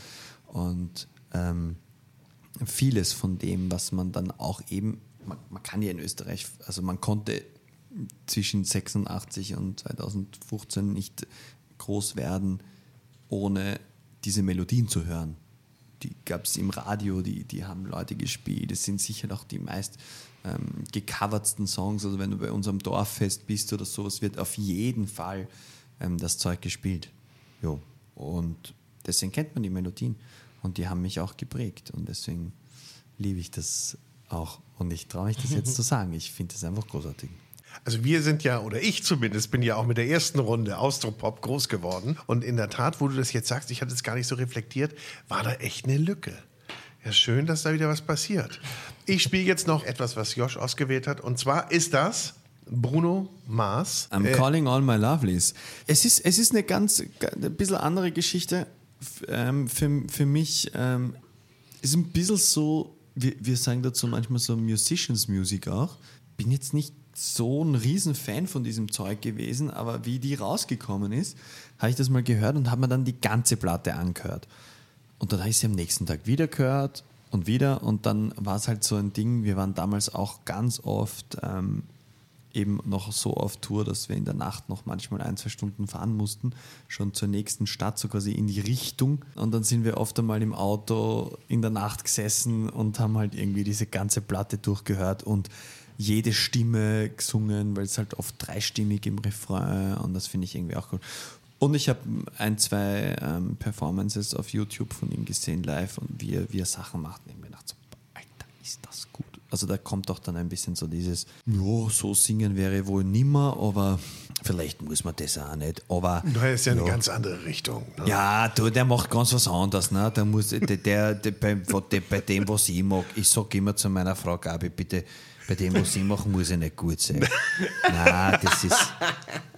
S1: Und ähm, vieles von dem, was man dann auch eben, man, man kann ja in Österreich, also man konnte zwischen 86 und 2015 nicht groß werden, ohne diese Melodien zu hören. Die gab es im Radio, die, die haben Leute gespielt. Es sind sicher auch die meist ähm, gecovertsten Songs. Also wenn du bei unserem Dorffest bist oder so, es wird auf jeden Fall ähm, das Zeug gespielt. Jo. Und deswegen kennt man die Melodien. Und die haben mich auch geprägt. Und deswegen liebe ich das auch. Und ich traue mich das jetzt zu sagen. Ich finde das einfach großartig.
S4: Also wir sind ja, oder ich zumindest, bin ja auch mit der ersten Runde Austropop groß geworden. Und in der Tat, wo du das jetzt sagst, ich hatte es gar nicht so reflektiert, war da echt eine Lücke. Ja, schön, dass da wieder was passiert. Ich spiele jetzt noch etwas, was Josh ausgewählt hat. Und zwar ist das Bruno Mars.
S1: I'm calling all my lovelies. Es ist, es ist eine ganz, ein bisschen andere Geschichte. Ähm, für, für mich ähm, ist ein bisschen so, wir, wir sagen dazu manchmal so Musicians Music auch. Bin jetzt nicht so ein Riesenfan von diesem Zeug gewesen, aber wie die rausgekommen ist, habe ich das mal gehört und habe mir dann die ganze Platte angehört. Und dann habe ich sie am nächsten Tag wieder gehört und wieder. Und dann war es halt so ein Ding, wir waren damals auch ganz oft ähm, eben noch so auf Tour, dass wir in der Nacht noch manchmal ein, zwei Stunden fahren mussten, schon zur nächsten Stadt, so quasi in die Richtung. Und dann sind wir oft einmal im Auto in der Nacht gesessen und haben halt irgendwie diese ganze Platte durchgehört und jede Stimme gesungen, weil es halt oft dreistimmig im Refrain und das finde ich irgendwie auch gut. Und ich habe ein, zwei ähm, Performances auf YouTube von ihm gesehen live und wie er, wie er Sachen macht. Und ich mir gedacht, so, Alter, ist das gut. Also da kommt doch dann ein bisschen so dieses, ja, so singen wäre wohl nimmer, aber vielleicht muss man das auch nicht. Aber
S4: Das ist ja eine ganz andere Richtung. Ne?
S1: ja, du, der macht ganz was anderes. Ne? Der muss, der, der, der, bei, bei dem, was ich mag, ich sage immer zu meiner Frau Gabi, bitte, bei dem, was ich mache, muss ich nicht gut sein. Nein, das ist.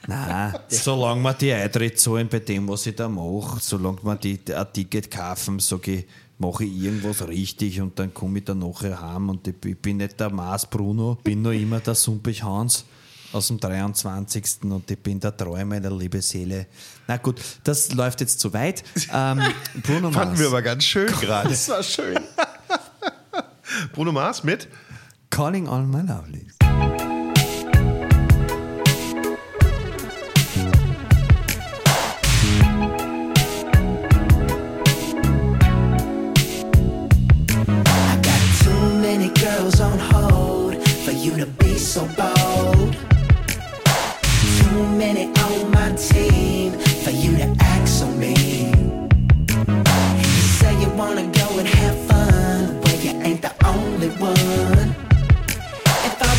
S1: Nein, solange wir die Eintritt zahlen bei dem, was ich da mache, solange wir die, ein Ticket kaufen, sage ich, mache ich irgendwas richtig und dann komme ich dann nachher heim und ich, ich bin nicht der Mars Bruno, bin noch immer der Sumpich Hans aus dem 23. und ich bin der Treu meiner liebe Seele. Na gut, das läuft jetzt zu weit. Ähm, Bruno
S4: Fanden
S1: Mars,
S4: wir aber ganz schön gerade.
S5: Das war schön.
S4: Bruno Mars mit
S1: Calling All My Lovelies.
S6: I got too many girls on hold for you to be so bold. Too many on my team for you to act so mean. You say you wanna go and have fun, but you ain't the only one.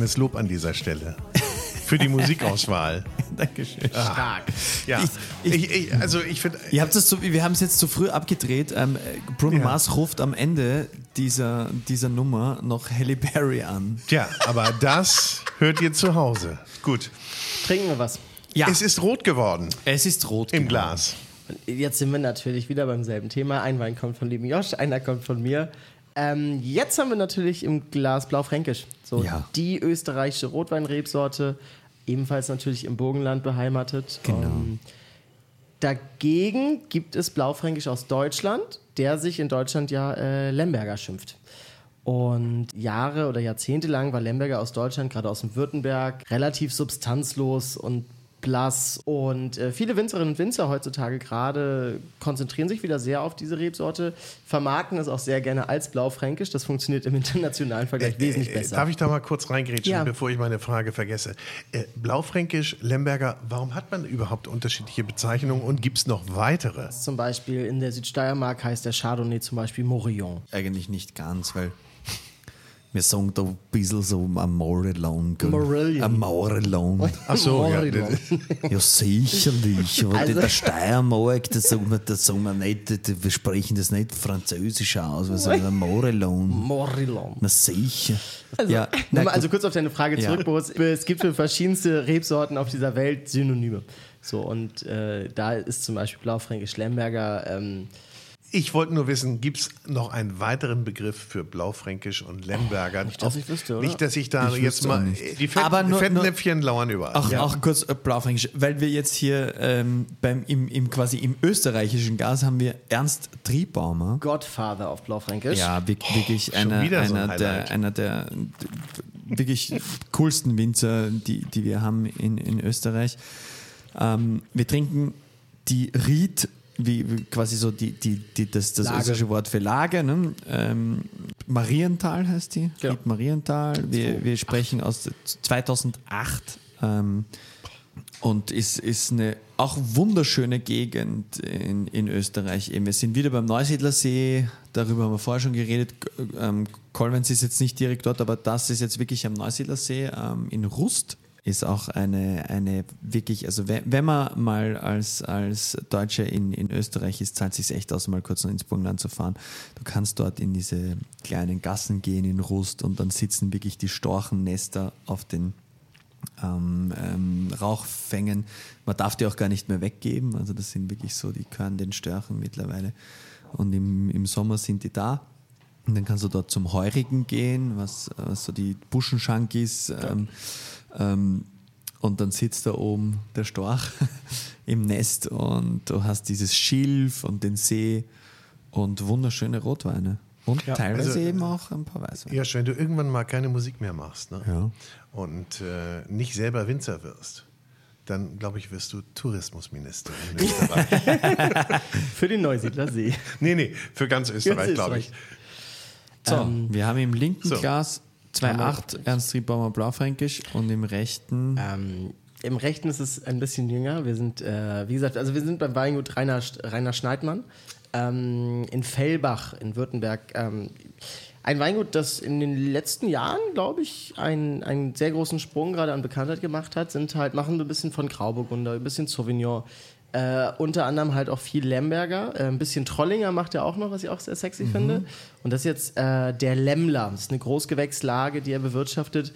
S4: kleines Lob an dieser Stelle für die Musikauswahl.
S1: Dankeschön.
S5: Stark.
S4: Ja,
S1: Ich-
S4: ich, ich, also ich finde,
S1: Ihr habt wir haben es jetzt zu früh abgedreht. Ähm, Bruno
S4: Ja.
S1: Mars ruft am Ende dieser, dieser Nummer noch Halle Berry an.
S4: ja, aber das hört ihr zu Hause. Gut.
S5: Trinken wir was.
S1: Ja,
S4: Es ist rot geworden
S1: es ist rot.
S4: im
S1: geworden.
S4: Glas.
S5: Jetzt sind wir natürlich wieder beim selben Thema. Ein Wein kommt von lieben Josh, einer kommt von mir. Ähm, jetzt haben wir natürlich im Glas Blaufränkisch. So
S1: Ja.
S5: die österreichische Rotweinrebsorte, ebenfalls natürlich im Burgenland beheimatet.
S1: Genau.
S5: Ähm, dagegen gibt es Blaufränkisch aus Deutschland, der sich in Deutschland ja äh, Lemberger schimpft. Und Jahre oder Jahrzehnte lang war Lemberger aus Deutschland, gerade aus dem Württemberg, relativ substanzlos und blass. Und äh, viele Winzerinnen und Winzer heutzutage gerade konzentrieren sich wieder sehr auf diese Rebsorte, vermarkten es auch sehr gerne als Blaufränkisch. Das funktioniert im internationalen Vergleich wesentlich
S4: Äh,
S5: besser.
S4: Darf ich da mal kurz reingrätschen,
S5: Ja.
S4: bevor ich meine Frage vergesse? Äh, Blaufränkisch, Lemberger, warum hat man überhaupt unterschiedliche Bezeichnungen und gibt es noch weitere?
S5: Zum Beispiel in der Südsteiermark heißt der Chardonnay zum Beispiel Morillon.
S1: Eigentlich nicht ganz, weil wir sagen da ein bisschen so am Morellon. gell?
S5: Morillon.
S1: Am Morellon.
S4: Ach so, ja.
S1: Ja, sicherlich. Aber
S5: Also-
S1: der Steiermark, da sagen wir, sagen wir nicht, wir sprechen das nicht französisch aus, wir sagen wir Morellon.
S5: Morillon.
S1: Na sicher.
S5: Also,
S1: ja, na
S5: also kurz auf deine Frage zurück,
S1: Ja.
S5: Boris. Es gibt für verschiedenste Rebsorten auf dieser Welt Synonyme. So, und äh, da ist zum Beispiel Blaufränkisch Lemberger. Ähm,
S4: Ich wollte nur wissen, gibt es noch einen weiteren Begriff für Blaufränkisch und Lemberger? Nicht,
S5: dass ich wüsste, oder?
S4: Nicht, dass ich da
S1: Ich
S4: jetzt mal. Die Fett,
S1: Aber nur-
S4: Fettnäpfchen lauern überall.
S1: Auch,
S4: Ja.
S1: auch kurz äh, Blaufränkisch, weil wir jetzt hier ähm, beim, im, im, quasi im österreichischen Gas haben wir Ernst Triebaumer.
S5: Godfather auf Blaufränkisch.
S1: Ja, wir- wirklich
S4: schon
S1: einer,
S4: wieder so ein
S1: einer, der, einer der wirklich coolsten Winzer, die, die wir haben in, in Österreich. Ähm, wir trinken die Ried, wie, wie quasi so die, die, die, das, das
S5: Lage.
S1: österreichische Wort für Lage. Ne? Ähm, Marienthal heißt die. Ried Marienthal. Wir, wir sprechen aus 2008. Ähm, und ist, ist eine auch wunderschöne Gegend in, in Österreich. Eben, wir sind wieder beim Neusiedlersee, darüber haben wir vorher schon geredet. Ähm, Kolvenz ist jetzt nicht direkt dort, aber das ist jetzt wirklich am Neusiedlersee ähm, in Rust. Ist auch eine, eine wirklich, also wenn, wenn man mal als, als Deutscher in, in Österreich ist, zahlt es sich echt aus, mal kurz nach ins Burgenland zu fahren. Du kannst dort in diese kleinen Gassen gehen in Rust und dann sitzen wirklich die Storchennester auf den ähm, ähm, Rauchfängen. Man darf die auch gar nicht mehr weggeben. Also das sind wirklich so, die gehören den Störchen mittlerweile. Und im, im Sommer sind die da. Und dann kannst du dort zum Heurigen gehen, was, was so die Buschenschank ist. Ähm, ähm, und dann sitzt da oben der Storch im Nest und du hast dieses Schilf und den See und wunderschöne Rotweine. Und teilweise
S4: also,
S1: eben auch ein paar Weißweine.
S4: Josh, wenn du irgendwann mal keine Musik mehr machst ne?
S1: Ja.
S4: und äh, nicht selber Winzer wirst, dann glaube ich, wirst du Tourismusminister in Österreich.
S5: Für den Neusiedlersee.
S4: nee, nee, für ganz Österreich, glaube ich.
S1: So, wir haben im linken
S4: so.
S1: Glas 2,8 Ernst Triebaumer Blaufränkisch und im rechten
S5: Ähm, Im Rechten ist es ein bisschen jünger. Wir sind, äh, wie gesagt, also wir sind beim Weingut Rainer, Rainer Schneidmann ähm, in Fellbach in Württemberg. Ähm, ein Weingut, das in den letzten Jahren, glaube ich, einen, einen sehr großen Sprung gerade an Bekanntheit gemacht hat, sind halt, machen so ein bisschen von Grauburgunder, ein bisschen Sauvignon. Äh, unter anderem halt auch viel Lemberger, äh, ein bisschen Trollinger macht er auch noch, was ich auch sehr sexy finde. Und das ist jetzt äh, der Lemmler. Das ist eine Großgewächslage, die er bewirtschaftet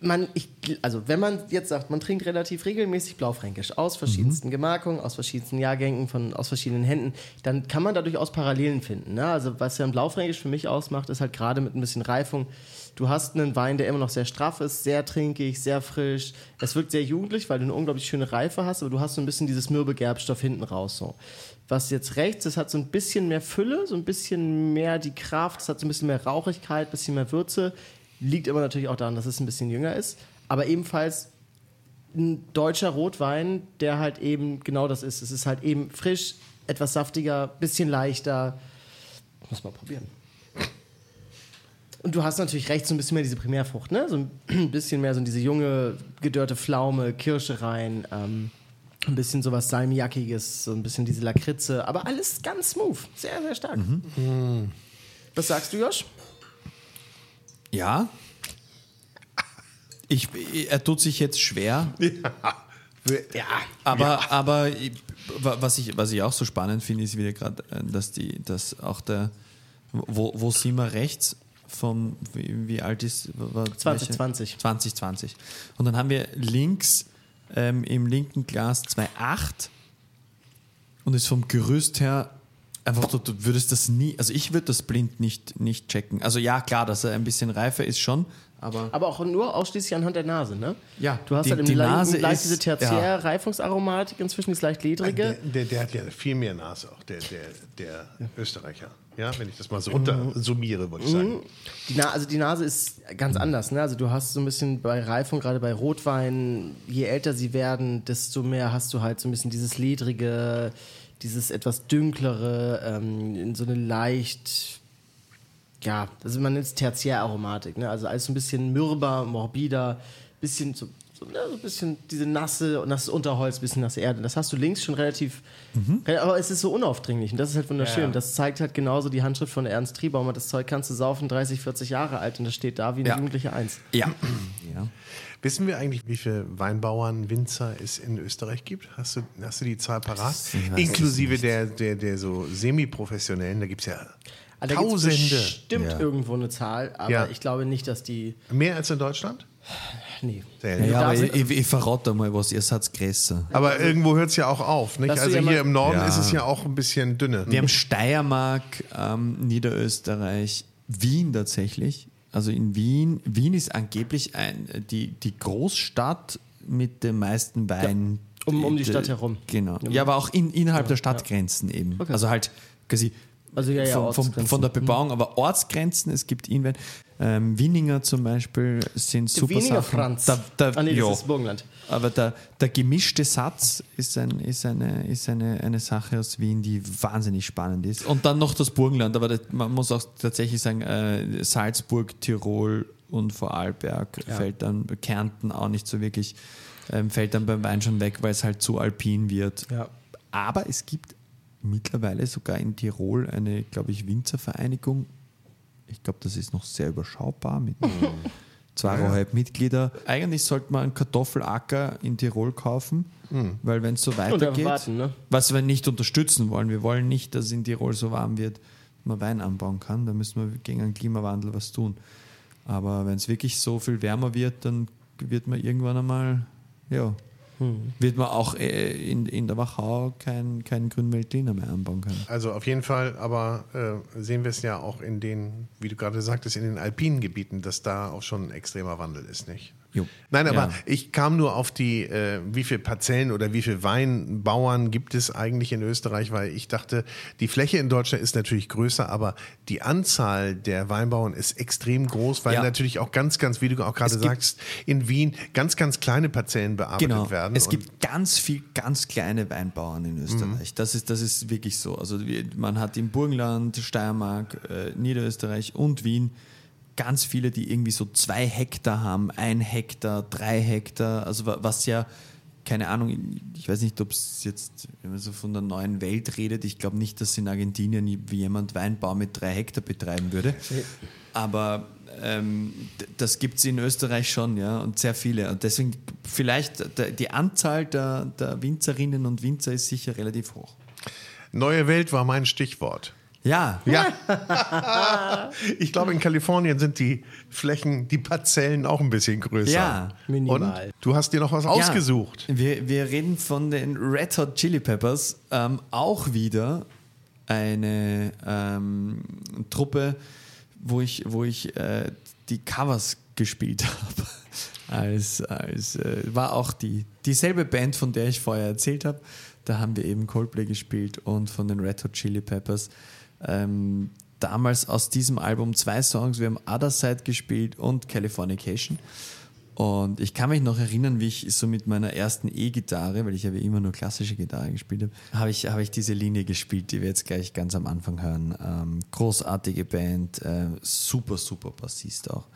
S5: man, ich, also wenn man jetzt sagt, man trinkt relativ regelmäßig Blaufränkisch aus verschiedensten Gemarkungen, aus verschiedensten Jahrgängen, von, aus verschiedenen Händen, dann kann man da durchaus Parallelen finden. Ne? Also was ja ein Blaufränkisch für mich ausmacht, ist halt gerade mit ein bisschen Reifung. Du hast einen Wein, der immer noch sehr straff ist, sehr trinkig, sehr frisch. Es wirkt sehr jugendlich, weil du eine unglaublich schöne Reife hast, aber du hast so ein bisschen dieses mürbe Gerbstoff hinten raus. So. Was jetzt rechts, es hat so ein bisschen mehr Fülle, so ein bisschen mehr die Kraft, es hat so ein bisschen mehr Rauchigkeit, ein bisschen mehr Würze. Liegt aber natürlich auch daran, dass es ein bisschen jünger ist. Aber ebenfalls ein deutscher Rotwein, der halt eben genau das ist. Es ist halt eben frisch, etwas saftiger, bisschen leichter. Muss mal probieren. Und du hast natürlich rechts so ein bisschen mehr diese Primärfrucht, ne? So ein bisschen mehr so diese junge, gedörrte Pflaume, Kirsche rein. Ähm, ein bisschen sowas Salmiakkiges, so ein bisschen diese Lakritze. Aber alles ganz smooth. Sehr, sehr stark. Was sagst du, Josh?
S1: Ja. Ich, er tut sich jetzt schwer,
S5: Ja.
S1: aber, aber ich- wa- was, ich, was ich auch so spannend finde, ist wieder gerade, äh, dass die, dass auch der, wo, wo sind wir rechts vom, wie, wie alt ist? war-
S5: 2020.
S1: welche? 2020. Und dann haben wir links ähm, im linken Glas 2,8 und ist vom Gerüst her einfach, du, du würdest das nie, also ich würde das blind nicht, nicht checken. Also ja, klar, dass er ein bisschen reifer ist schon, aber
S5: Aber auch nur ausschließlich anhand der Nase, ne?
S1: Ja,
S5: Du hast
S1: die-
S5: halt im
S1: die
S5: Le-
S1: Nase
S5: leicht
S1: ist-
S5: diese Tertiär-Reifungsaromatik inzwischen, die ist leicht
S4: Der,
S5: ledrige.
S4: der, der hat ja viel mehr Nase, auch der, der, der Österreicher. Ja, wenn ich das mal so runter summiere, würde ich sagen.
S5: Die Na also die Nase ist ganz anders, ne? Also du hast so ein bisschen bei Reifung, gerade bei Rotwein, je älter sie werden, desto mehr hast du halt so ein bisschen dieses ledrige, dieses etwas dünklere, ähm, in so eine leicht, ja, also man nennt es Tertiäraromatik, ne? Also alles so ein bisschen mürber, morbider, bisschen so, so, ne, so ein bisschen diese nasse und nasses Unterholz, bisschen nasse Erde. Das hast du links schon relativ, re- aber es ist so unaufdringlich und das ist halt wunderschön.
S4: Ja, ja.
S5: Das zeigt halt genauso die Handschrift von Ernst Triebaumer. Das Zeug kannst du saufen, 30, 40 Jahre alt und das steht da wie eine
S1: Ja.
S5: jugendliche Eins.
S1: ja. ja.
S4: Wissen wir eigentlich, wie viele Weinbauern, Winzer es in Österreich gibt? Hast du, hast du die Zahl parat? Inklusive der, der, der so semi-professionellen, da gibt es ja
S5: Also
S4: Tausende.
S5: bestimmt
S1: Ja.
S5: irgendwo eine Zahl, aber
S4: Ja.
S5: ich glaube nicht, dass die.
S4: Mehr als in Deutschland?
S5: Nee.
S1: Ja, aber
S5: da
S1: ich, ich, ich verrate mal was, ihr seid größer.
S4: Aber irgendwo hört es ja auch auf. Nicht? Also hier im Norden
S1: Ja.
S4: ist es ja auch ein bisschen dünne.
S1: Wir haben Steiermark, ähm, Niederösterreich, Wien tatsächlich. Also in Wien, Wien ist angeblich ein, die, die Großstadt mit den meisten Wein.
S5: um- um die
S1: äh,
S5: Stadt herum.
S1: Genau. Ja, aber auch in, innerhalb der Stadtgrenzen eben. Also halt quasi
S5: Also ja, ja,
S1: von, von, von der Bebauung, aber Ortsgrenzen, es gibt Inwein. Ähm, Wieninger zum Beispiel sind super
S5: Weniger
S1: Sachen.
S5: Franz.
S1: Da, da,
S5: ah, nee,
S1: ja.
S5: das ist Burgenland.
S1: Aber der, der gemischte Satz ist, ein, ist, eine, ist eine, eine Sache aus Wien, die wahnsinnig spannend ist. Und dann noch das Burgenland, aber das, man muss auch tatsächlich sagen, äh, Salzburg, Tirol und Vorarlberg fällt dann, Kärnten auch nicht so wirklich, ähm, fällt dann beim Wein schon weg, weil es halt zu alpin wird.
S5: Ja.
S1: Aber es gibt mittlerweile sogar in Tirol eine, glaube ich, Winzervereinigung. Ich glaube, das ist noch sehr überschaubar mit zweieinhalb Mitglieder. Eigentlich sollte man einen Kartoffelacker in Tirol kaufen, weil wenn es so weitergeht,
S5: warten, ne?
S1: was wir nicht unterstützen wollen, wir wollen nicht, dass in Tirol so warm wird, dass man Wein anbauen kann. Da müssen wir gegen den Klimawandel was tun. Aber wenn es wirklich so viel wärmer wird, dann wird man irgendwann einmal, ja, wird man auch äh, in, in der Wachau kein, kein Grünweltliner mehr anbauen können.
S4: Also auf jeden Fall, aber äh, sehen wir es ja auch in den, wie du gerade sagtest, in den alpinen Gebieten, dass da auch schon ein extremer Wandel ist, nicht?
S1: Jo.
S4: Nein, aber
S1: Ja.
S4: ich kam nur auf die, äh, wie viele Parzellen oder wie viele Weinbauern gibt es eigentlich in Österreich, weil ich dachte, die Fläche in Deutschland ist natürlich größer, aber die Anzahl der Weinbauern ist extrem groß, weil
S1: Ja.
S4: natürlich auch ganz, ganz, wie du auch gerade sagst, in Wien ganz, ganz kleine Parzellen bearbeitet
S1: Genau.
S4: werden.
S1: Es gibt ganz viel, ganz kleine Weinbauern in Österreich. Das, ist, das ist wirklich so. Also man hat im Burgenland, Steiermark, äh, Niederösterreich und Wien ganz viele, die irgendwie so zwei Hektar haben, ein Hektar, drei Hektar, also wa- was ja keine Ahnung, ich weiß nicht, ob es jetzt, wenn man so von der neuen Welt redet, ich glaube nicht, dass in Argentinien wie jemand Weinbau mit drei Hektar betreiben würde. Aber ähm, das gibt es in Österreich schon, ja, und sehr viele. Und deswegen vielleicht die Anzahl der, der Winzerinnen und Winzer ist sicher relativ hoch.
S4: Neue Welt war mein Stichwort.
S1: Ja,
S4: Ja. ich glaube, in Kalifornien sind die Flächen, die Parzellen auch ein bisschen größer.
S1: Ja,
S5: minimal.
S4: Und du hast dir noch was ausgesucht.
S1: Ja, wir, wir reden von den Red Hot Chili Peppers. Ähm, auch wieder eine ähm, Truppe, wo ich, wo ich äh, die Covers gespielt habe. Als, als, äh, war auch die, dieselbe Band, von der ich vorher erzählt habe. Da haben wir eben Coldplay gespielt und von den Red Hot Chili Peppers. Ähm, damals aus diesem Album zwei Songs. Wir haben Other Side gespielt und Californication. Und ich kann mich noch erinnern, wie ich so mit meiner ersten E-Gitarre, weil ich ja wie immer nur klassische Gitarre gespielt habe, habe ich, habe ich diese Linie gespielt, die wir jetzt gleich ganz am Anfang hören. Ähm, großartige Band, äh, super, super Bassist auch.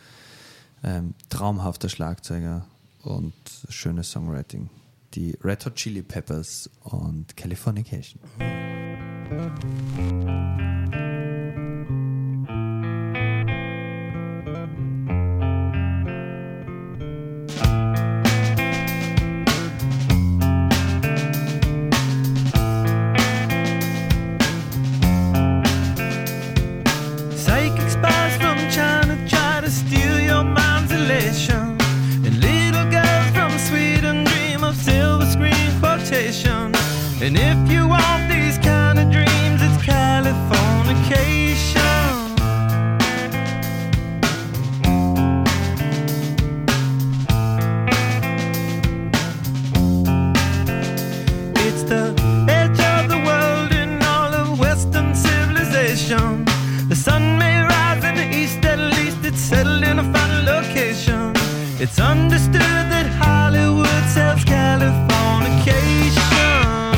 S1: Ähm, traumhafter Schlagzeuger und schönes Songwriting. Die Red Hot Chili Peppers und Californication.
S7: And little girls from It's understood that Hollywood sells Californication.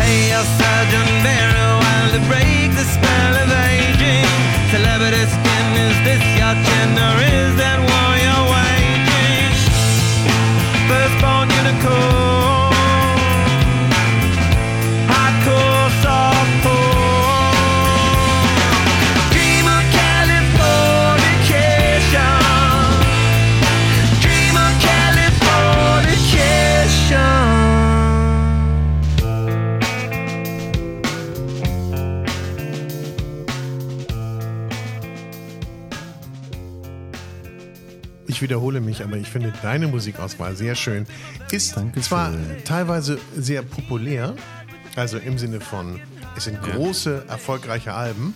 S7: Hey, our Sergeant Barry, while to break the spell of aging. Celebrity skin, is this your chin
S4: Ich wiederhole mich, aber ich finde deine Musikauswahl sehr schön. Ist
S1: Dankeschön.
S4: zwar teilweise sehr populär, also im Sinne von, es sind große, erfolgreiche Alben.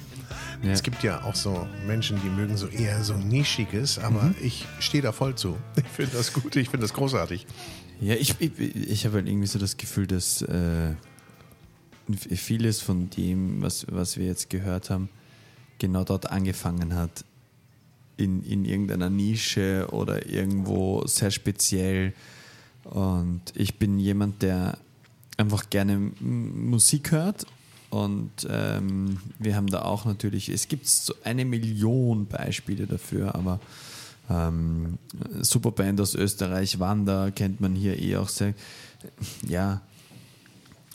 S1: Ja.
S4: Es gibt ja auch so Menschen, die mögen so eher so Nischiges, aber
S1: Mhm.
S4: ich stehe da voll zu. Ich finde das gut, ich finde das großartig.
S1: Ja, ich, ich, ich habe halt irgendwie so das Gefühl, dass äh, vieles von dem, was, was wir jetzt gehört haben, genau dort angefangen hat. In, in irgendeiner Nische oder irgendwo sehr speziell. Und ich bin jemand, der einfach gerne Musik hört. Und ähm, wir haben da auch natürlich, es gibt so eine Million Beispiele dafür, aber ähm, Superband aus Österreich, Wanda, kennt man hier eh auch sehr. Ja,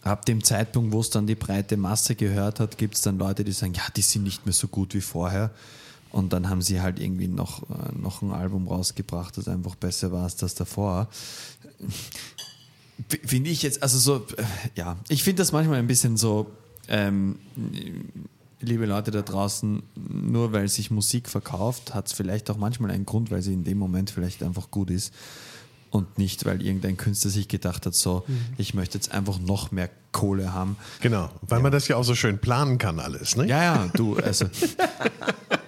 S1: ab dem Zeitpunkt, wo es dann die breite Masse gehört hat, gibt es dann Leute, die sagen, ja, die sind nicht mehr so gut wie vorher. Und dann haben sie halt irgendwie noch, äh, noch ein Album rausgebracht, das einfach besser war als das davor. Finde ich jetzt, also so, äh, ja, ich finde das manchmal ein bisschen so, ähm, liebe Leute da draußen, nur weil sich Musik verkauft, hat es vielleicht auch manchmal einen Grund, weil sie in dem Moment vielleicht einfach gut ist und nicht, weil irgendein Künstler sich gedacht hat, so, ich möchte jetzt einfach noch mehr Kohle haben.
S4: Genau, weil man das ja auch so schön planen kann alles, ne?
S1: Ja, ja, du, also.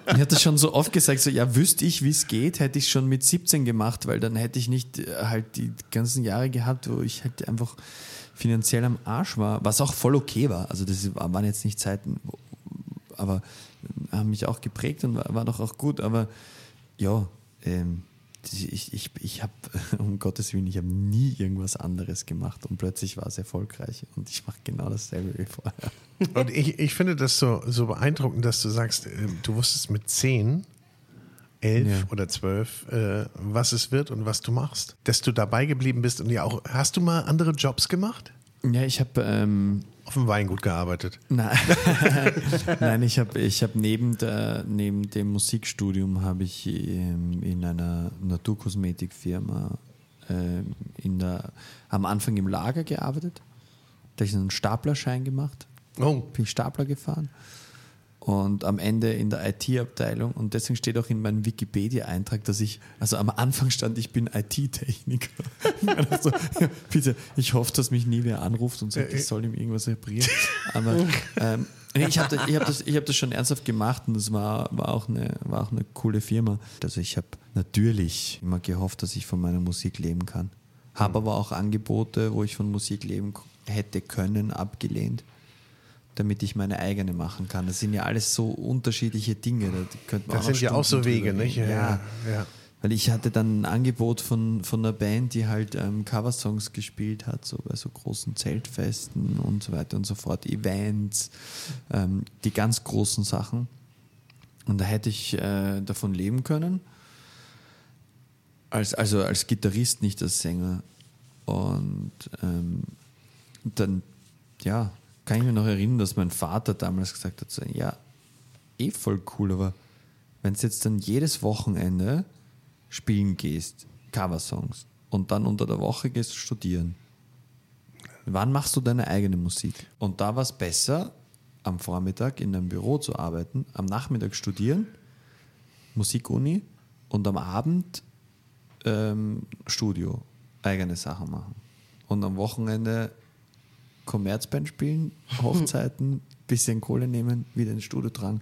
S1: Ich hatte schon so oft gesagt, so, ja, wüsste ich, wie es geht, hätte ich schon mit 17 gemacht, weil dann hätte ich nicht äh, halt die ganzen Jahre gehabt, wo ich halt einfach finanziell am Arsch war, was auch voll okay war. Also das waren jetzt nicht Zeiten, aber äh, haben mich auch geprägt und war, war doch auch gut, aber ja, ähm, ich, ich, ich habe, um Gottes Willen, ich habe nie irgendwas anderes gemacht und plötzlich war es erfolgreich und ich mache genau dasselbe wie vorher.
S4: Und ich, ich finde das so, so beeindruckend, dass du sagst, äh, du wusstest mit zehn, elf
S1: Ja.
S4: oder zwölf, äh, was es wird und was du machst. Dass du dabei geblieben bist und ja auch, hast du mal andere Jobs gemacht?
S1: Ja, ich habe ähm,
S4: Auf dem Weingut gearbeitet.
S1: Nein, Nein ich habe ich hab neben, der- neben dem Musikstudium habe ich in einer Naturkosmetikfirma ähm, in der, am Anfang im Lager gearbeitet. Da habe ich einen Staplerschein gemacht,
S4: Oh,
S1: bin ich Stapler gefahren und am Ende in der IT-Abteilung und deswegen steht auch in meinem Wikipedia-Eintrag, dass ich, also am Anfang stand, ich bin IT-Techniker. also, ja, bitte, ich hoffe, dass mich nie wer anruft und sagt, ich soll ihm irgendwas reparieren. Aber ähm, ich habe das, ich hab das, ich hab das schon ernsthaft gemacht und das war, war, auch eine, war auch eine coole Firma. Also ich habe natürlich immer gehofft, dass ich von meiner Musik leben kann. Habe aber auch Angebote, wo ich von Musik leben hätte können, abgelehnt damit ich meine eigene machen kann. Das sind ja alles so unterschiedliche Dinge. Da
S4: das sind ja auch so Wege, nicht?
S1: reden.
S4: ja. ja.
S1: Weil ich hatte dann ein Angebot von, von einer Band, die halt ähm, Coversongs gespielt hat, so bei so großen Zeltfesten und so weiter und so fort, Events, ähm, die ganz großen Sachen. Und da hätte ich äh, davon leben können. Als, also als Gitarrist, nicht als Sänger. Und ähm, dann, ja, kann ich mir noch erinnern, dass mein Vater damals gesagt hat, so, ja, eh voll cool, aber wenn du jetzt dann jedes Wochenende spielen gehst, Coversongs, und dann unter der Woche gehst du studieren, wann machst du deine eigene Musik? Und da war es besser, am Vormittag in einem Büro zu arbeiten, am Nachmittag studieren, Musikuni und am Abend ähm, Studio, eigene Sachen machen. Und am Wochenende Kommerzband spielen, Hochzeiten, bisschen Kohle nehmen, wieder ins Studio tragen.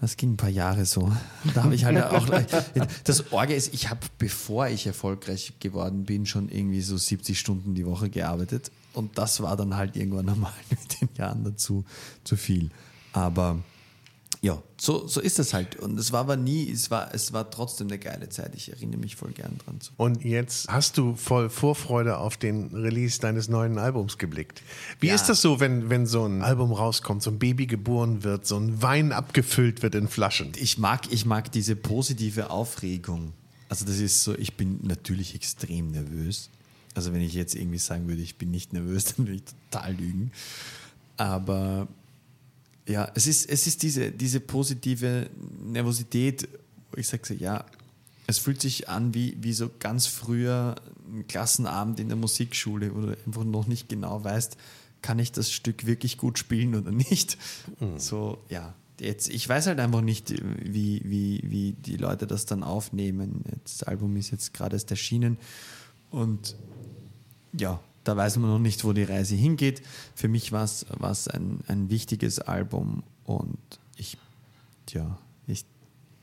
S1: Das ging ein paar Jahre so. Da habe ich halt auch. Das Orge ist, ich habe, bevor ich erfolgreich geworden bin, schon irgendwie so 70 Stunden die Woche gearbeitet. Und das war dann halt irgendwann nochmal mit den Jahren dazu zu viel. Aber ja, so, so ist es halt. Und es war aber nie, es war, es war trotzdem eine geile Zeit. Ich erinnere mich voll gern dran.
S4: Und jetzt hast du voll Vorfreude auf den Release deines neuen Albums geblickt. Wie
S1: Ja.
S4: ist das so, wenn, wenn so ein Album rauskommt, so ein Baby geboren wird, so ein Wein abgefüllt wird in Flaschen?
S1: ich mag, ich mag diese positive Aufregung. Also das ist so, ich bin natürlich extrem nervös. Also wenn ich jetzt irgendwie sagen würde, ich bin nicht nervös, dann würde ich total lügen. Aber ja, es ist, es ist diese, diese positive Nervosität, wo ich sage so, ja, es fühlt sich an wie, wie so ganz früher ein Klassenabend in der Musikschule, wo du einfach noch nicht genau weißt, kann ich das Stück wirklich gut spielen oder nicht. So, ja. Jetzt, ich weiß halt einfach nicht, wie, wie, wie die Leute das dann aufnehmen. Das Album ist jetzt gerade erst erschienen und ja, da weiß man noch nicht, wo die Reise hingeht. Für mich war es ein, ein wichtiges Album und ich, ja, ich,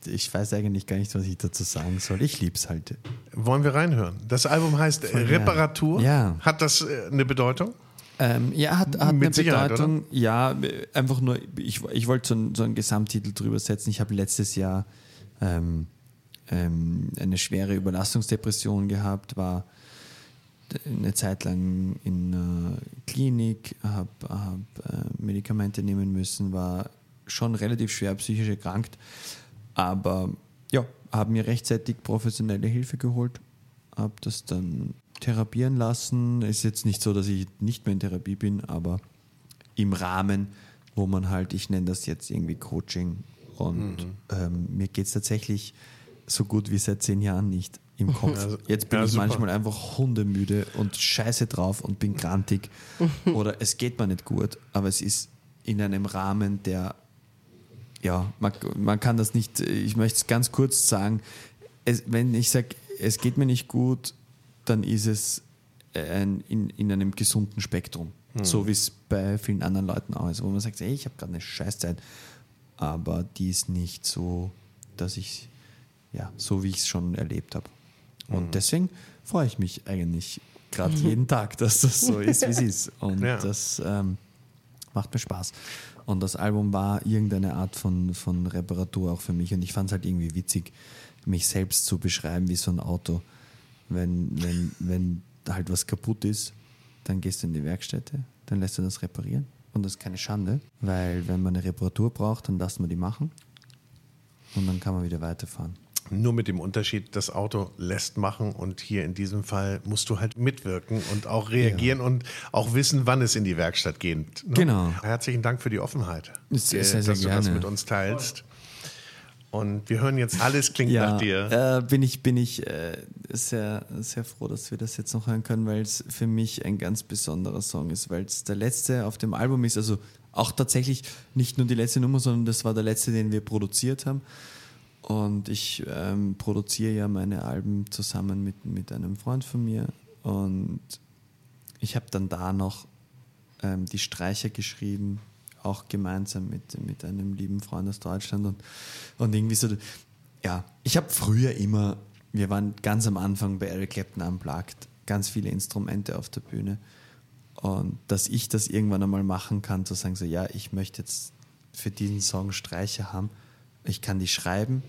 S1: ich weiß eigentlich gar nicht, was ich dazu sagen soll. Ich liebe es halt.
S4: Wollen wir reinhören? Das Album heißt
S1: Voll
S4: Reparatur.
S1: Ja.
S4: Hat das äh, eine Bedeutung?
S1: Ähm, ja, hat, hat eine
S4: Sicherheit,
S1: Bedeutung. Ja, einfach nur, ich, ich wollte so, einen- so einen Gesamttitel drüber setzen. Ich habe letztes Jahr ähm, ähm, eine schwere Überlastungsdepression gehabt, war eine Zeit lang in einer Klinik, habe hab, äh, Medikamente nehmen müssen, war schon relativ schwer psychisch erkrankt, aber ja, habe mir rechtzeitig professionelle Hilfe geholt, habe das dann therapieren lassen. Ist jetzt nicht so, dass ich nicht mehr in Therapie bin, aber im Rahmen, wo man halt, ich nenne das jetzt irgendwie Coaching und ähm, mir geht es tatsächlich so gut wie seit zehn Jahren nicht im Kopf.
S4: Also,
S1: Jetzt bin
S4: ja,
S1: ich
S4: super.
S1: manchmal einfach hundemüde und scheiße drauf und bin grantig oder es geht mir nicht gut, aber es ist in einem Rahmen, der ja, man, man kann das nicht, ich möchte es ganz kurz sagen, es, wenn ich sage, es geht mir nicht gut, dann ist es ein, in, in einem gesunden Spektrum. So wie es bei vielen anderen Leuten auch ist, wo man sagt, ey, ich habe gerade eine Scheißzeit, aber die ist nicht so, dass ich, ja, so wie ich es schon erlebt habe. Und deswegen freue ich mich eigentlich gerade jeden Tag, dass das so ist, wie es ist. Und
S4: Ja.
S1: das ähm, macht mir Spaß. Und das Album war irgendeine Art von, von Reparatur auch für mich. Und ich fand es halt irgendwie witzig, mich selbst zu beschreiben wie so ein Auto. Wenn, wenn, wenn halt was kaputt ist, dann gehst du in die Werkstätte, dann lässt du das reparieren. Und das ist keine Schande, weil wenn man eine Reparatur braucht, dann lässt man die machen. Und dann kann man wieder weiterfahren.
S4: Nur mit dem Unterschied, das Auto lässt machen und hier in diesem Fall musst du halt mitwirken und auch reagieren und auch wissen, wann es in die Werkstatt geht. ne?
S1: Genau.
S4: Herzlichen Dank für die Offenheit,
S1: Sehr,
S4: äh,
S1: sehr, sehr
S4: dass du das
S1: gerne.
S4: mit uns teilst. Und wir hören jetzt, alles klingt nach dir.
S1: Äh, bin ich, bin ich äh, sehr, sehr froh, dass wir das jetzt noch hören können, weil es für mich ein ganz besonderer Song ist, weil es der letzte auf dem Album ist. Also auch tatsächlich nicht nur die letzte Nummer, sondern das war der letzte, den wir produziert haben. Und ich ähm, produziere ja meine Alben zusammen mit, mit einem Freund von mir. Und ich habe dann da noch ähm, die Streicher geschrieben, auch gemeinsam mit, mit einem lieben Freund aus Deutschland. Und, und irgendwie so, ja, ich habe früher immer, wir waren ganz am Anfang bei Eric Clapton Unplugged, ganz viele Instrumente auf der Bühne. Und dass ich das irgendwann einmal machen kann, zu sagen, so, ja, ich möchte jetzt für diesen Song Streicher haben, ich kann die schreiben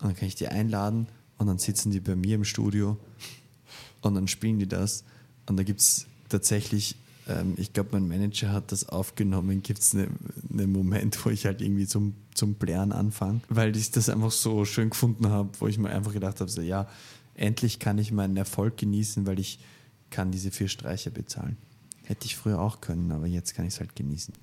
S1: und dann kann ich die einladen und dann sitzen die bei mir im Studio und dann spielen die das. Und da gibt es tatsächlich, ähm, ich glaube, mein Manager hat das aufgenommen, gibt es einen ne Moment, wo ich halt irgendwie zum, zum Blären anfange, weil ich das einfach so schön gefunden habe, wo ich mir einfach gedacht habe, so, ja, endlich kann ich meinen Erfolg genießen, weil ich kann diese vier Streicher bezahlen. Hätte ich früher auch können, aber jetzt kann ich es halt genießen.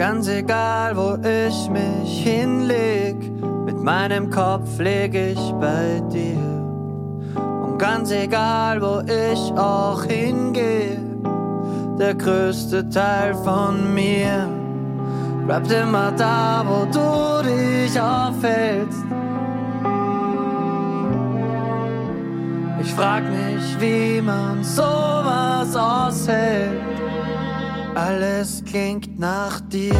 S3: Ganz egal, wo ich mich hinleg, mit meinem Kopf leg ich bei dir. Und ganz egal, wo ich auch hingehe, der größte Teil von mir bleibt immer da, wo du dich aufhältst. Ich frag mich, wie man sowas aushält. Alles klingt nach dir.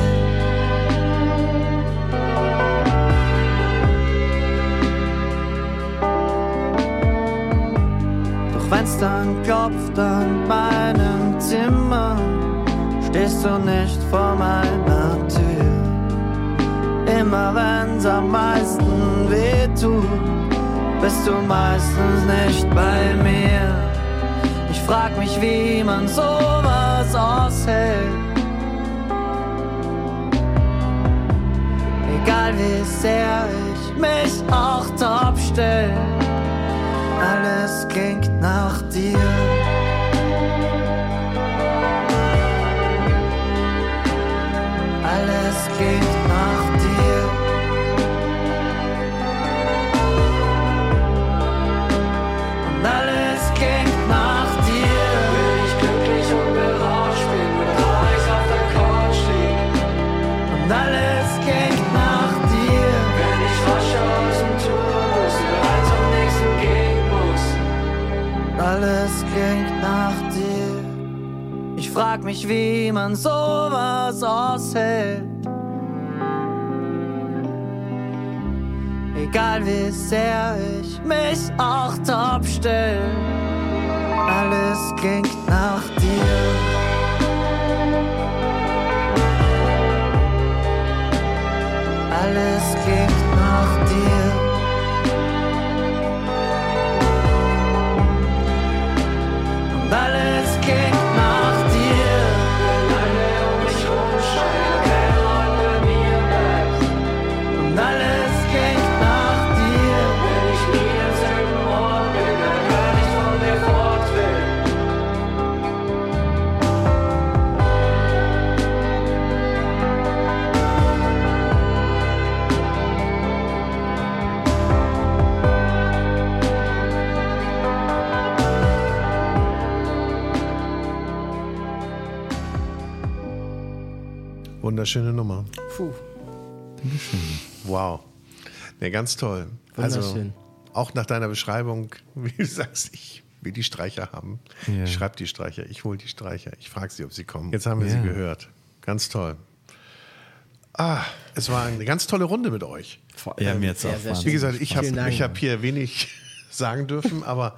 S3: Doch wenn's dann klopft an meinem Zimmer, stehst du nicht vor meiner Tür. Immer wenn's am meisten weh tut, bist du meistens nicht bei mir. Ich frag mich, wie man sowas aushält. Egal wie sehr ich mich auch top stell, alles klingt nach dir. Alles klingt nach Frag mich, wie man sowas aushält. Egal wie sehr ich mich auch top stell, alles klingt nach
S4: Wunderschöne Nummer.
S5: Puh,
S4: Wow. Ne, ganz toll. Also
S5: Wunderschön.
S4: auch nach deiner Beschreibung, wie du sagst, ich will die Streicher haben.
S1: Ja.
S4: Ich schreibe die Streicher, ich hole die Streicher, ich frage sie, ob sie kommen. Jetzt haben wir
S1: Ja.
S4: sie gehört. Ganz toll. Ah, es war eine ganz tolle Runde mit euch.
S5: vor
S1: Ja,
S5: allem
S1: mir hat's
S5: sehr,
S1: auch
S5: sehr
S1: wahnsinnig
S4: Wie gesagt, ich habe hab hier wenig sagen dürfen, aber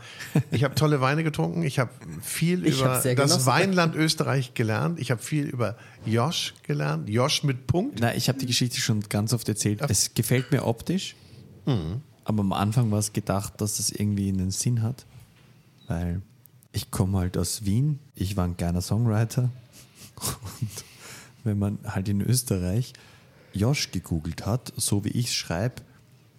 S4: ich habe tolle Weine getrunken. Ich habe viel
S5: Ich
S4: über das. Weinland Österreich gelernt. Ich habe viel über Josch gelernt. Josch mit Punkt.
S1: Nein, ich habe die Geschichte schon ganz oft erzählt. Es gefällt mir optisch, aber am Anfang war es gedacht, dass das irgendwie einen Sinn hat, weil ich komme halt aus Wien, ich war ein kleiner Songwriter und wenn man halt in Österreich Josh gegoogelt hat, so wie ich es schreibe,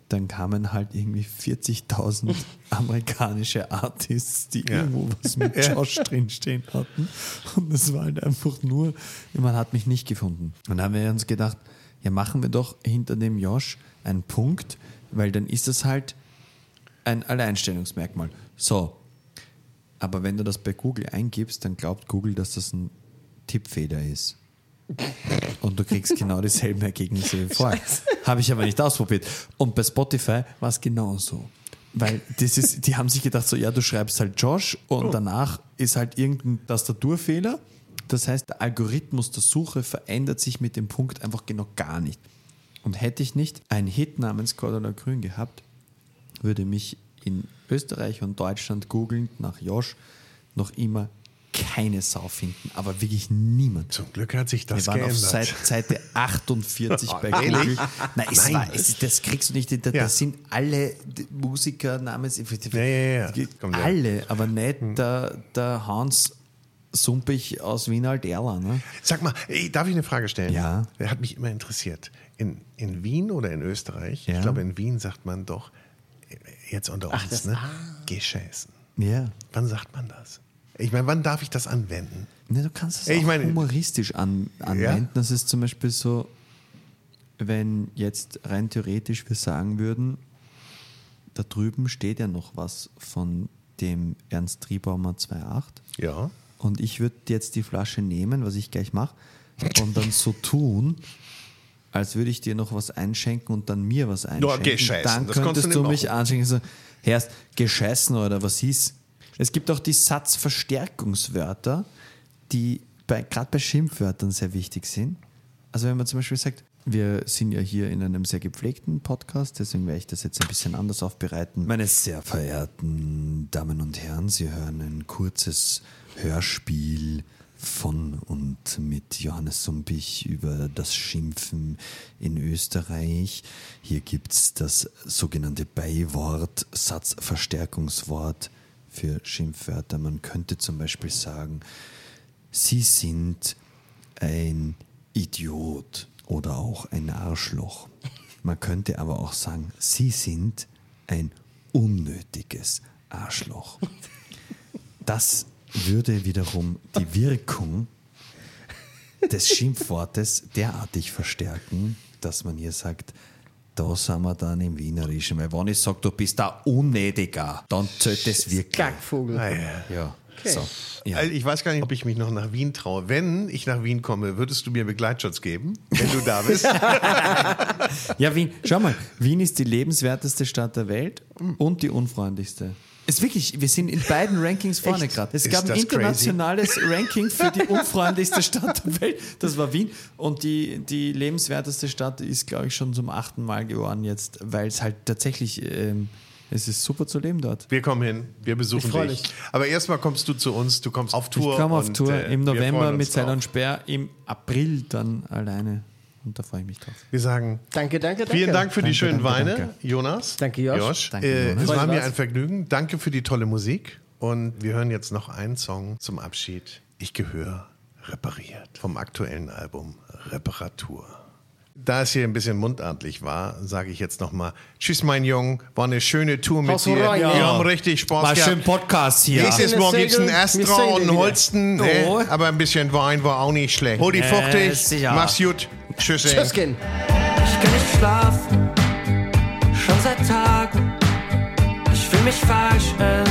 S1: dann kamen halt irgendwie 40.000 amerikanische Artists, die
S4: Ja.
S1: irgendwo was mit Josh drinstehen hatten. Und es war halt einfach nur, man hat mich nicht gefunden. Und dann haben wir uns gedacht, ja, machen wir doch hinter dem Josh einen Punkt, weil dann ist das halt ein Alleinstellungsmerkmal. So, aber wenn du das bei Google eingibst, dann glaubt Google, dass das ein Tippfehler ist. Und du kriegst genau dieselben Ergebnisse wie vorher. Habe ich aber nicht ausprobiert. Und bei Spotify war es genauso. Weil das ist, die haben sich gedacht, so, ja, du schreibst halt Josh und danach ist halt irgendein Tastaturfehler. Das heißt, der Algorithmus der Suche verändert sich mit dem Punkt einfach genau gar nicht. Und hätte ich nicht einen Hit namens Cordula Grün gehabt, würde mich in Österreich und Deutschland googelnd nach Josh noch immer keine Sau finden, aber wirklich niemand.
S4: Zum Glück hat sich das
S1: Wir waren auf
S4: geändert.
S1: Seit, Seite 48 bei? Google. Nein, es
S4: Nein.
S1: war, es, das kriegst du nicht. Da,
S4: Ja.
S1: Das sind alle Musiker namens.
S4: Ja, ja, ja.
S1: Alle, aber nicht der, der Hans Sumpich aus Wien Alterla. Ne?
S4: Sag mal, darf ich eine Frage stellen?
S1: Ja.
S4: Der hat mich immer interessiert. In, in Wien oder in Österreich,
S1: Ja.
S4: ich glaube in Wien sagt man doch, äh, jetzt unter uns,
S5: das-
S4: ne? Geschäßen.
S1: Ja.
S4: Wann sagt man das? Ich meine, wann darf ich das anwenden?
S1: Ne, du kannst es
S4: Ich
S1: auch
S4: meine-
S1: humoristisch an, anwenden. Das ist zum Beispiel so, wenn jetzt rein theoretisch wir sagen würden, da drüben steht ja noch was von dem Ernst Triebaumer 2.8
S4: Ja.
S1: und ich würde jetzt die Flasche nehmen, was ich gleich mache, und dann so tun, als würde ich dir noch was einschenken und dann mir was einschenken.
S4: gescheißen,
S1: Dann
S4: das du
S1: könntest
S4: nicht
S1: du mich anschenken. So, Herrst, gescheißen oder was hieß? Es gibt auch die Satzverstärkungswörter, die gerade bei Schimpfwörtern sehr wichtig sind. Also wenn man zum Beispiel sagt, wir sind ja hier in einem sehr gepflegten Podcast, deswegen werde ich das jetzt ein bisschen anders aufbereiten. Meine sehr verehrten Damen und Herren, Sie hören ein kurzes Hörspiel von und mit Johannes Sumpich über das Schimpfen in Österreich. Hier gibt es das sogenannte Beiwort, Satzverstärkungswort für Schimpfwörter. Man könnte zum Beispiel sagen, Sie sind ein Idiot oder auch ein Arschloch. Man könnte aber auch sagen, Sie sind ein unnötiges Arschloch. Das würde wiederum die Wirkung des Schimpfwortes derartig verstärken, dass man hier sagt, da sind wir dann im Wienerischen. Weil wenn ich sage, du bist da unnötiger, dann zählt das wirklich.
S5: Gackvogel.
S4: Ah, ja.
S1: Ja, so. Ja.
S4: Also ich weiß gar nicht, ob ich mich noch nach Wien traue. Wenn ich nach Wien komme, würdest du mir Begleitschutz geben, wenn du da bist?
S1: Ja, Wien. Schau mal, Wien ist die lebenswerteste Stadt der Welt und die unfreundlichste. Ist wirklich, wir sind in beiden Rankings vorne gerade. Es
S4: Ist
S1: gab ein internationales Ranking für die unfreundlichste Stadt der Welt. Das war Wien. Und die, die lebenswerteste Stadt ist, glaube ich, schon zum achten Mal geworden jetzt, weil es halt tatsächlich, ähm, es ist super zu leben dort.
S4: Wir kommen hin, wir besuchen dich.
S5: mich.
S4: Aber erstmal kommst du zu uns, du kommst auf Tour.
S1: Ich komme auf
S4: und,
S1: Tour
S4: äh,
S1: im November mit Zeit
S4: drauf.
S1: und Sperr, im April dann alleine. Und da freue ich mich drauf.
S4: Wir sagen
S5: Danke, danke, danke.
S4: vielen Dank für die
S1: Danke,
S4: schönen
S1: danke,
S4: Weine,
S1: danke.
S4: Jonas.
S5: Danke, Josh.
S1: Danke,
S4: äh,
S1: Jonas.
S4: es war mir ein Vergnügen. Danke für die tolle Musik. Und wir hören jetzt noch einen Song zum Abschied. Ich gehöre repariert. Vom aktuellen Album Reparatur. Da es hier ein bisschen mundartlich war, sage ich jetzt nochmal Tschüss, mein Jung. War eine schöne Tour mit
S5: Haus
S4: dir.
S5: rein,
S4: Wir
S5: ja.
S4: haben richtig Spaß
S1: War
S4: gehabt.
S1: schön Podcast hier.
S4: Nächstes. Mal gibt's einen
S5: Wir
S4: Astra
S5: sehen
S4: und einen. Holsten. Ne?
S1: Oh.
S4: Aber ein bisschen Wein war auch nicht schlecht. Hol die fuchtig.
S1: sicher.
S4: Mach's gut. Tschüss.
S5: Tschüss, Kind.
S3: Ich kann nicht schlafen, schon seit Tagen. Ich fühl mich falsch in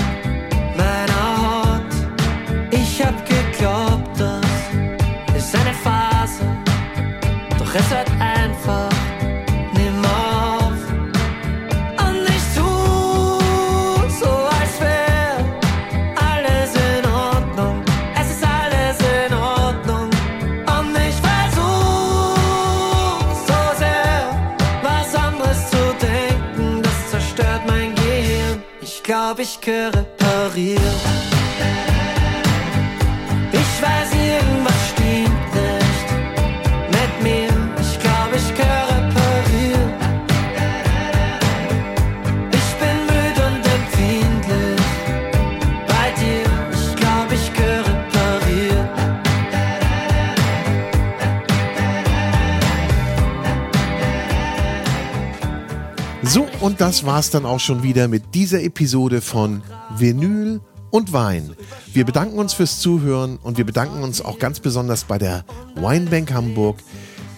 S3: glaub, ich gehöre
S4: und das war's dann auch schon wieder mit dieser Episode von Vinyl und Wein. Wir bedanken uns fürs Zuhören und wir bedanken uns auch ganz besonders bei der Weinbank Hamburg,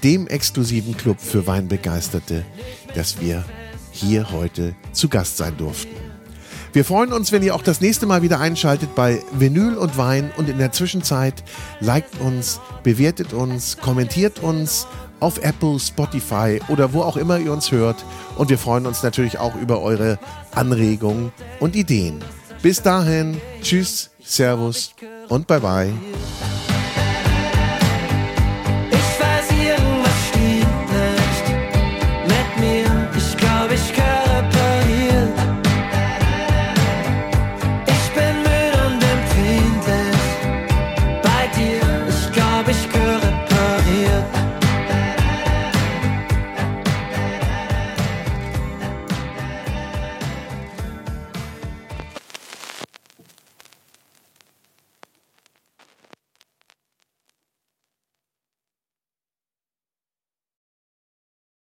S4: dem exklusiven Club für Weinbegeisterte, dass wir hier heute zu Gast sein durften. Wir freuen uns, wenn ihr auch das nächste Mal wieder einschaltet bei Vinyl und Wein und in der Zwischenzeit liked uns, bewertet uns, kommentiert uns auf Apple, Spotify oder wo auch immer ihr uns hört und wir freuen uns natürlich auch über eure Anregungen und Ideen. Bis dahin, tschüss, servus und bye bye.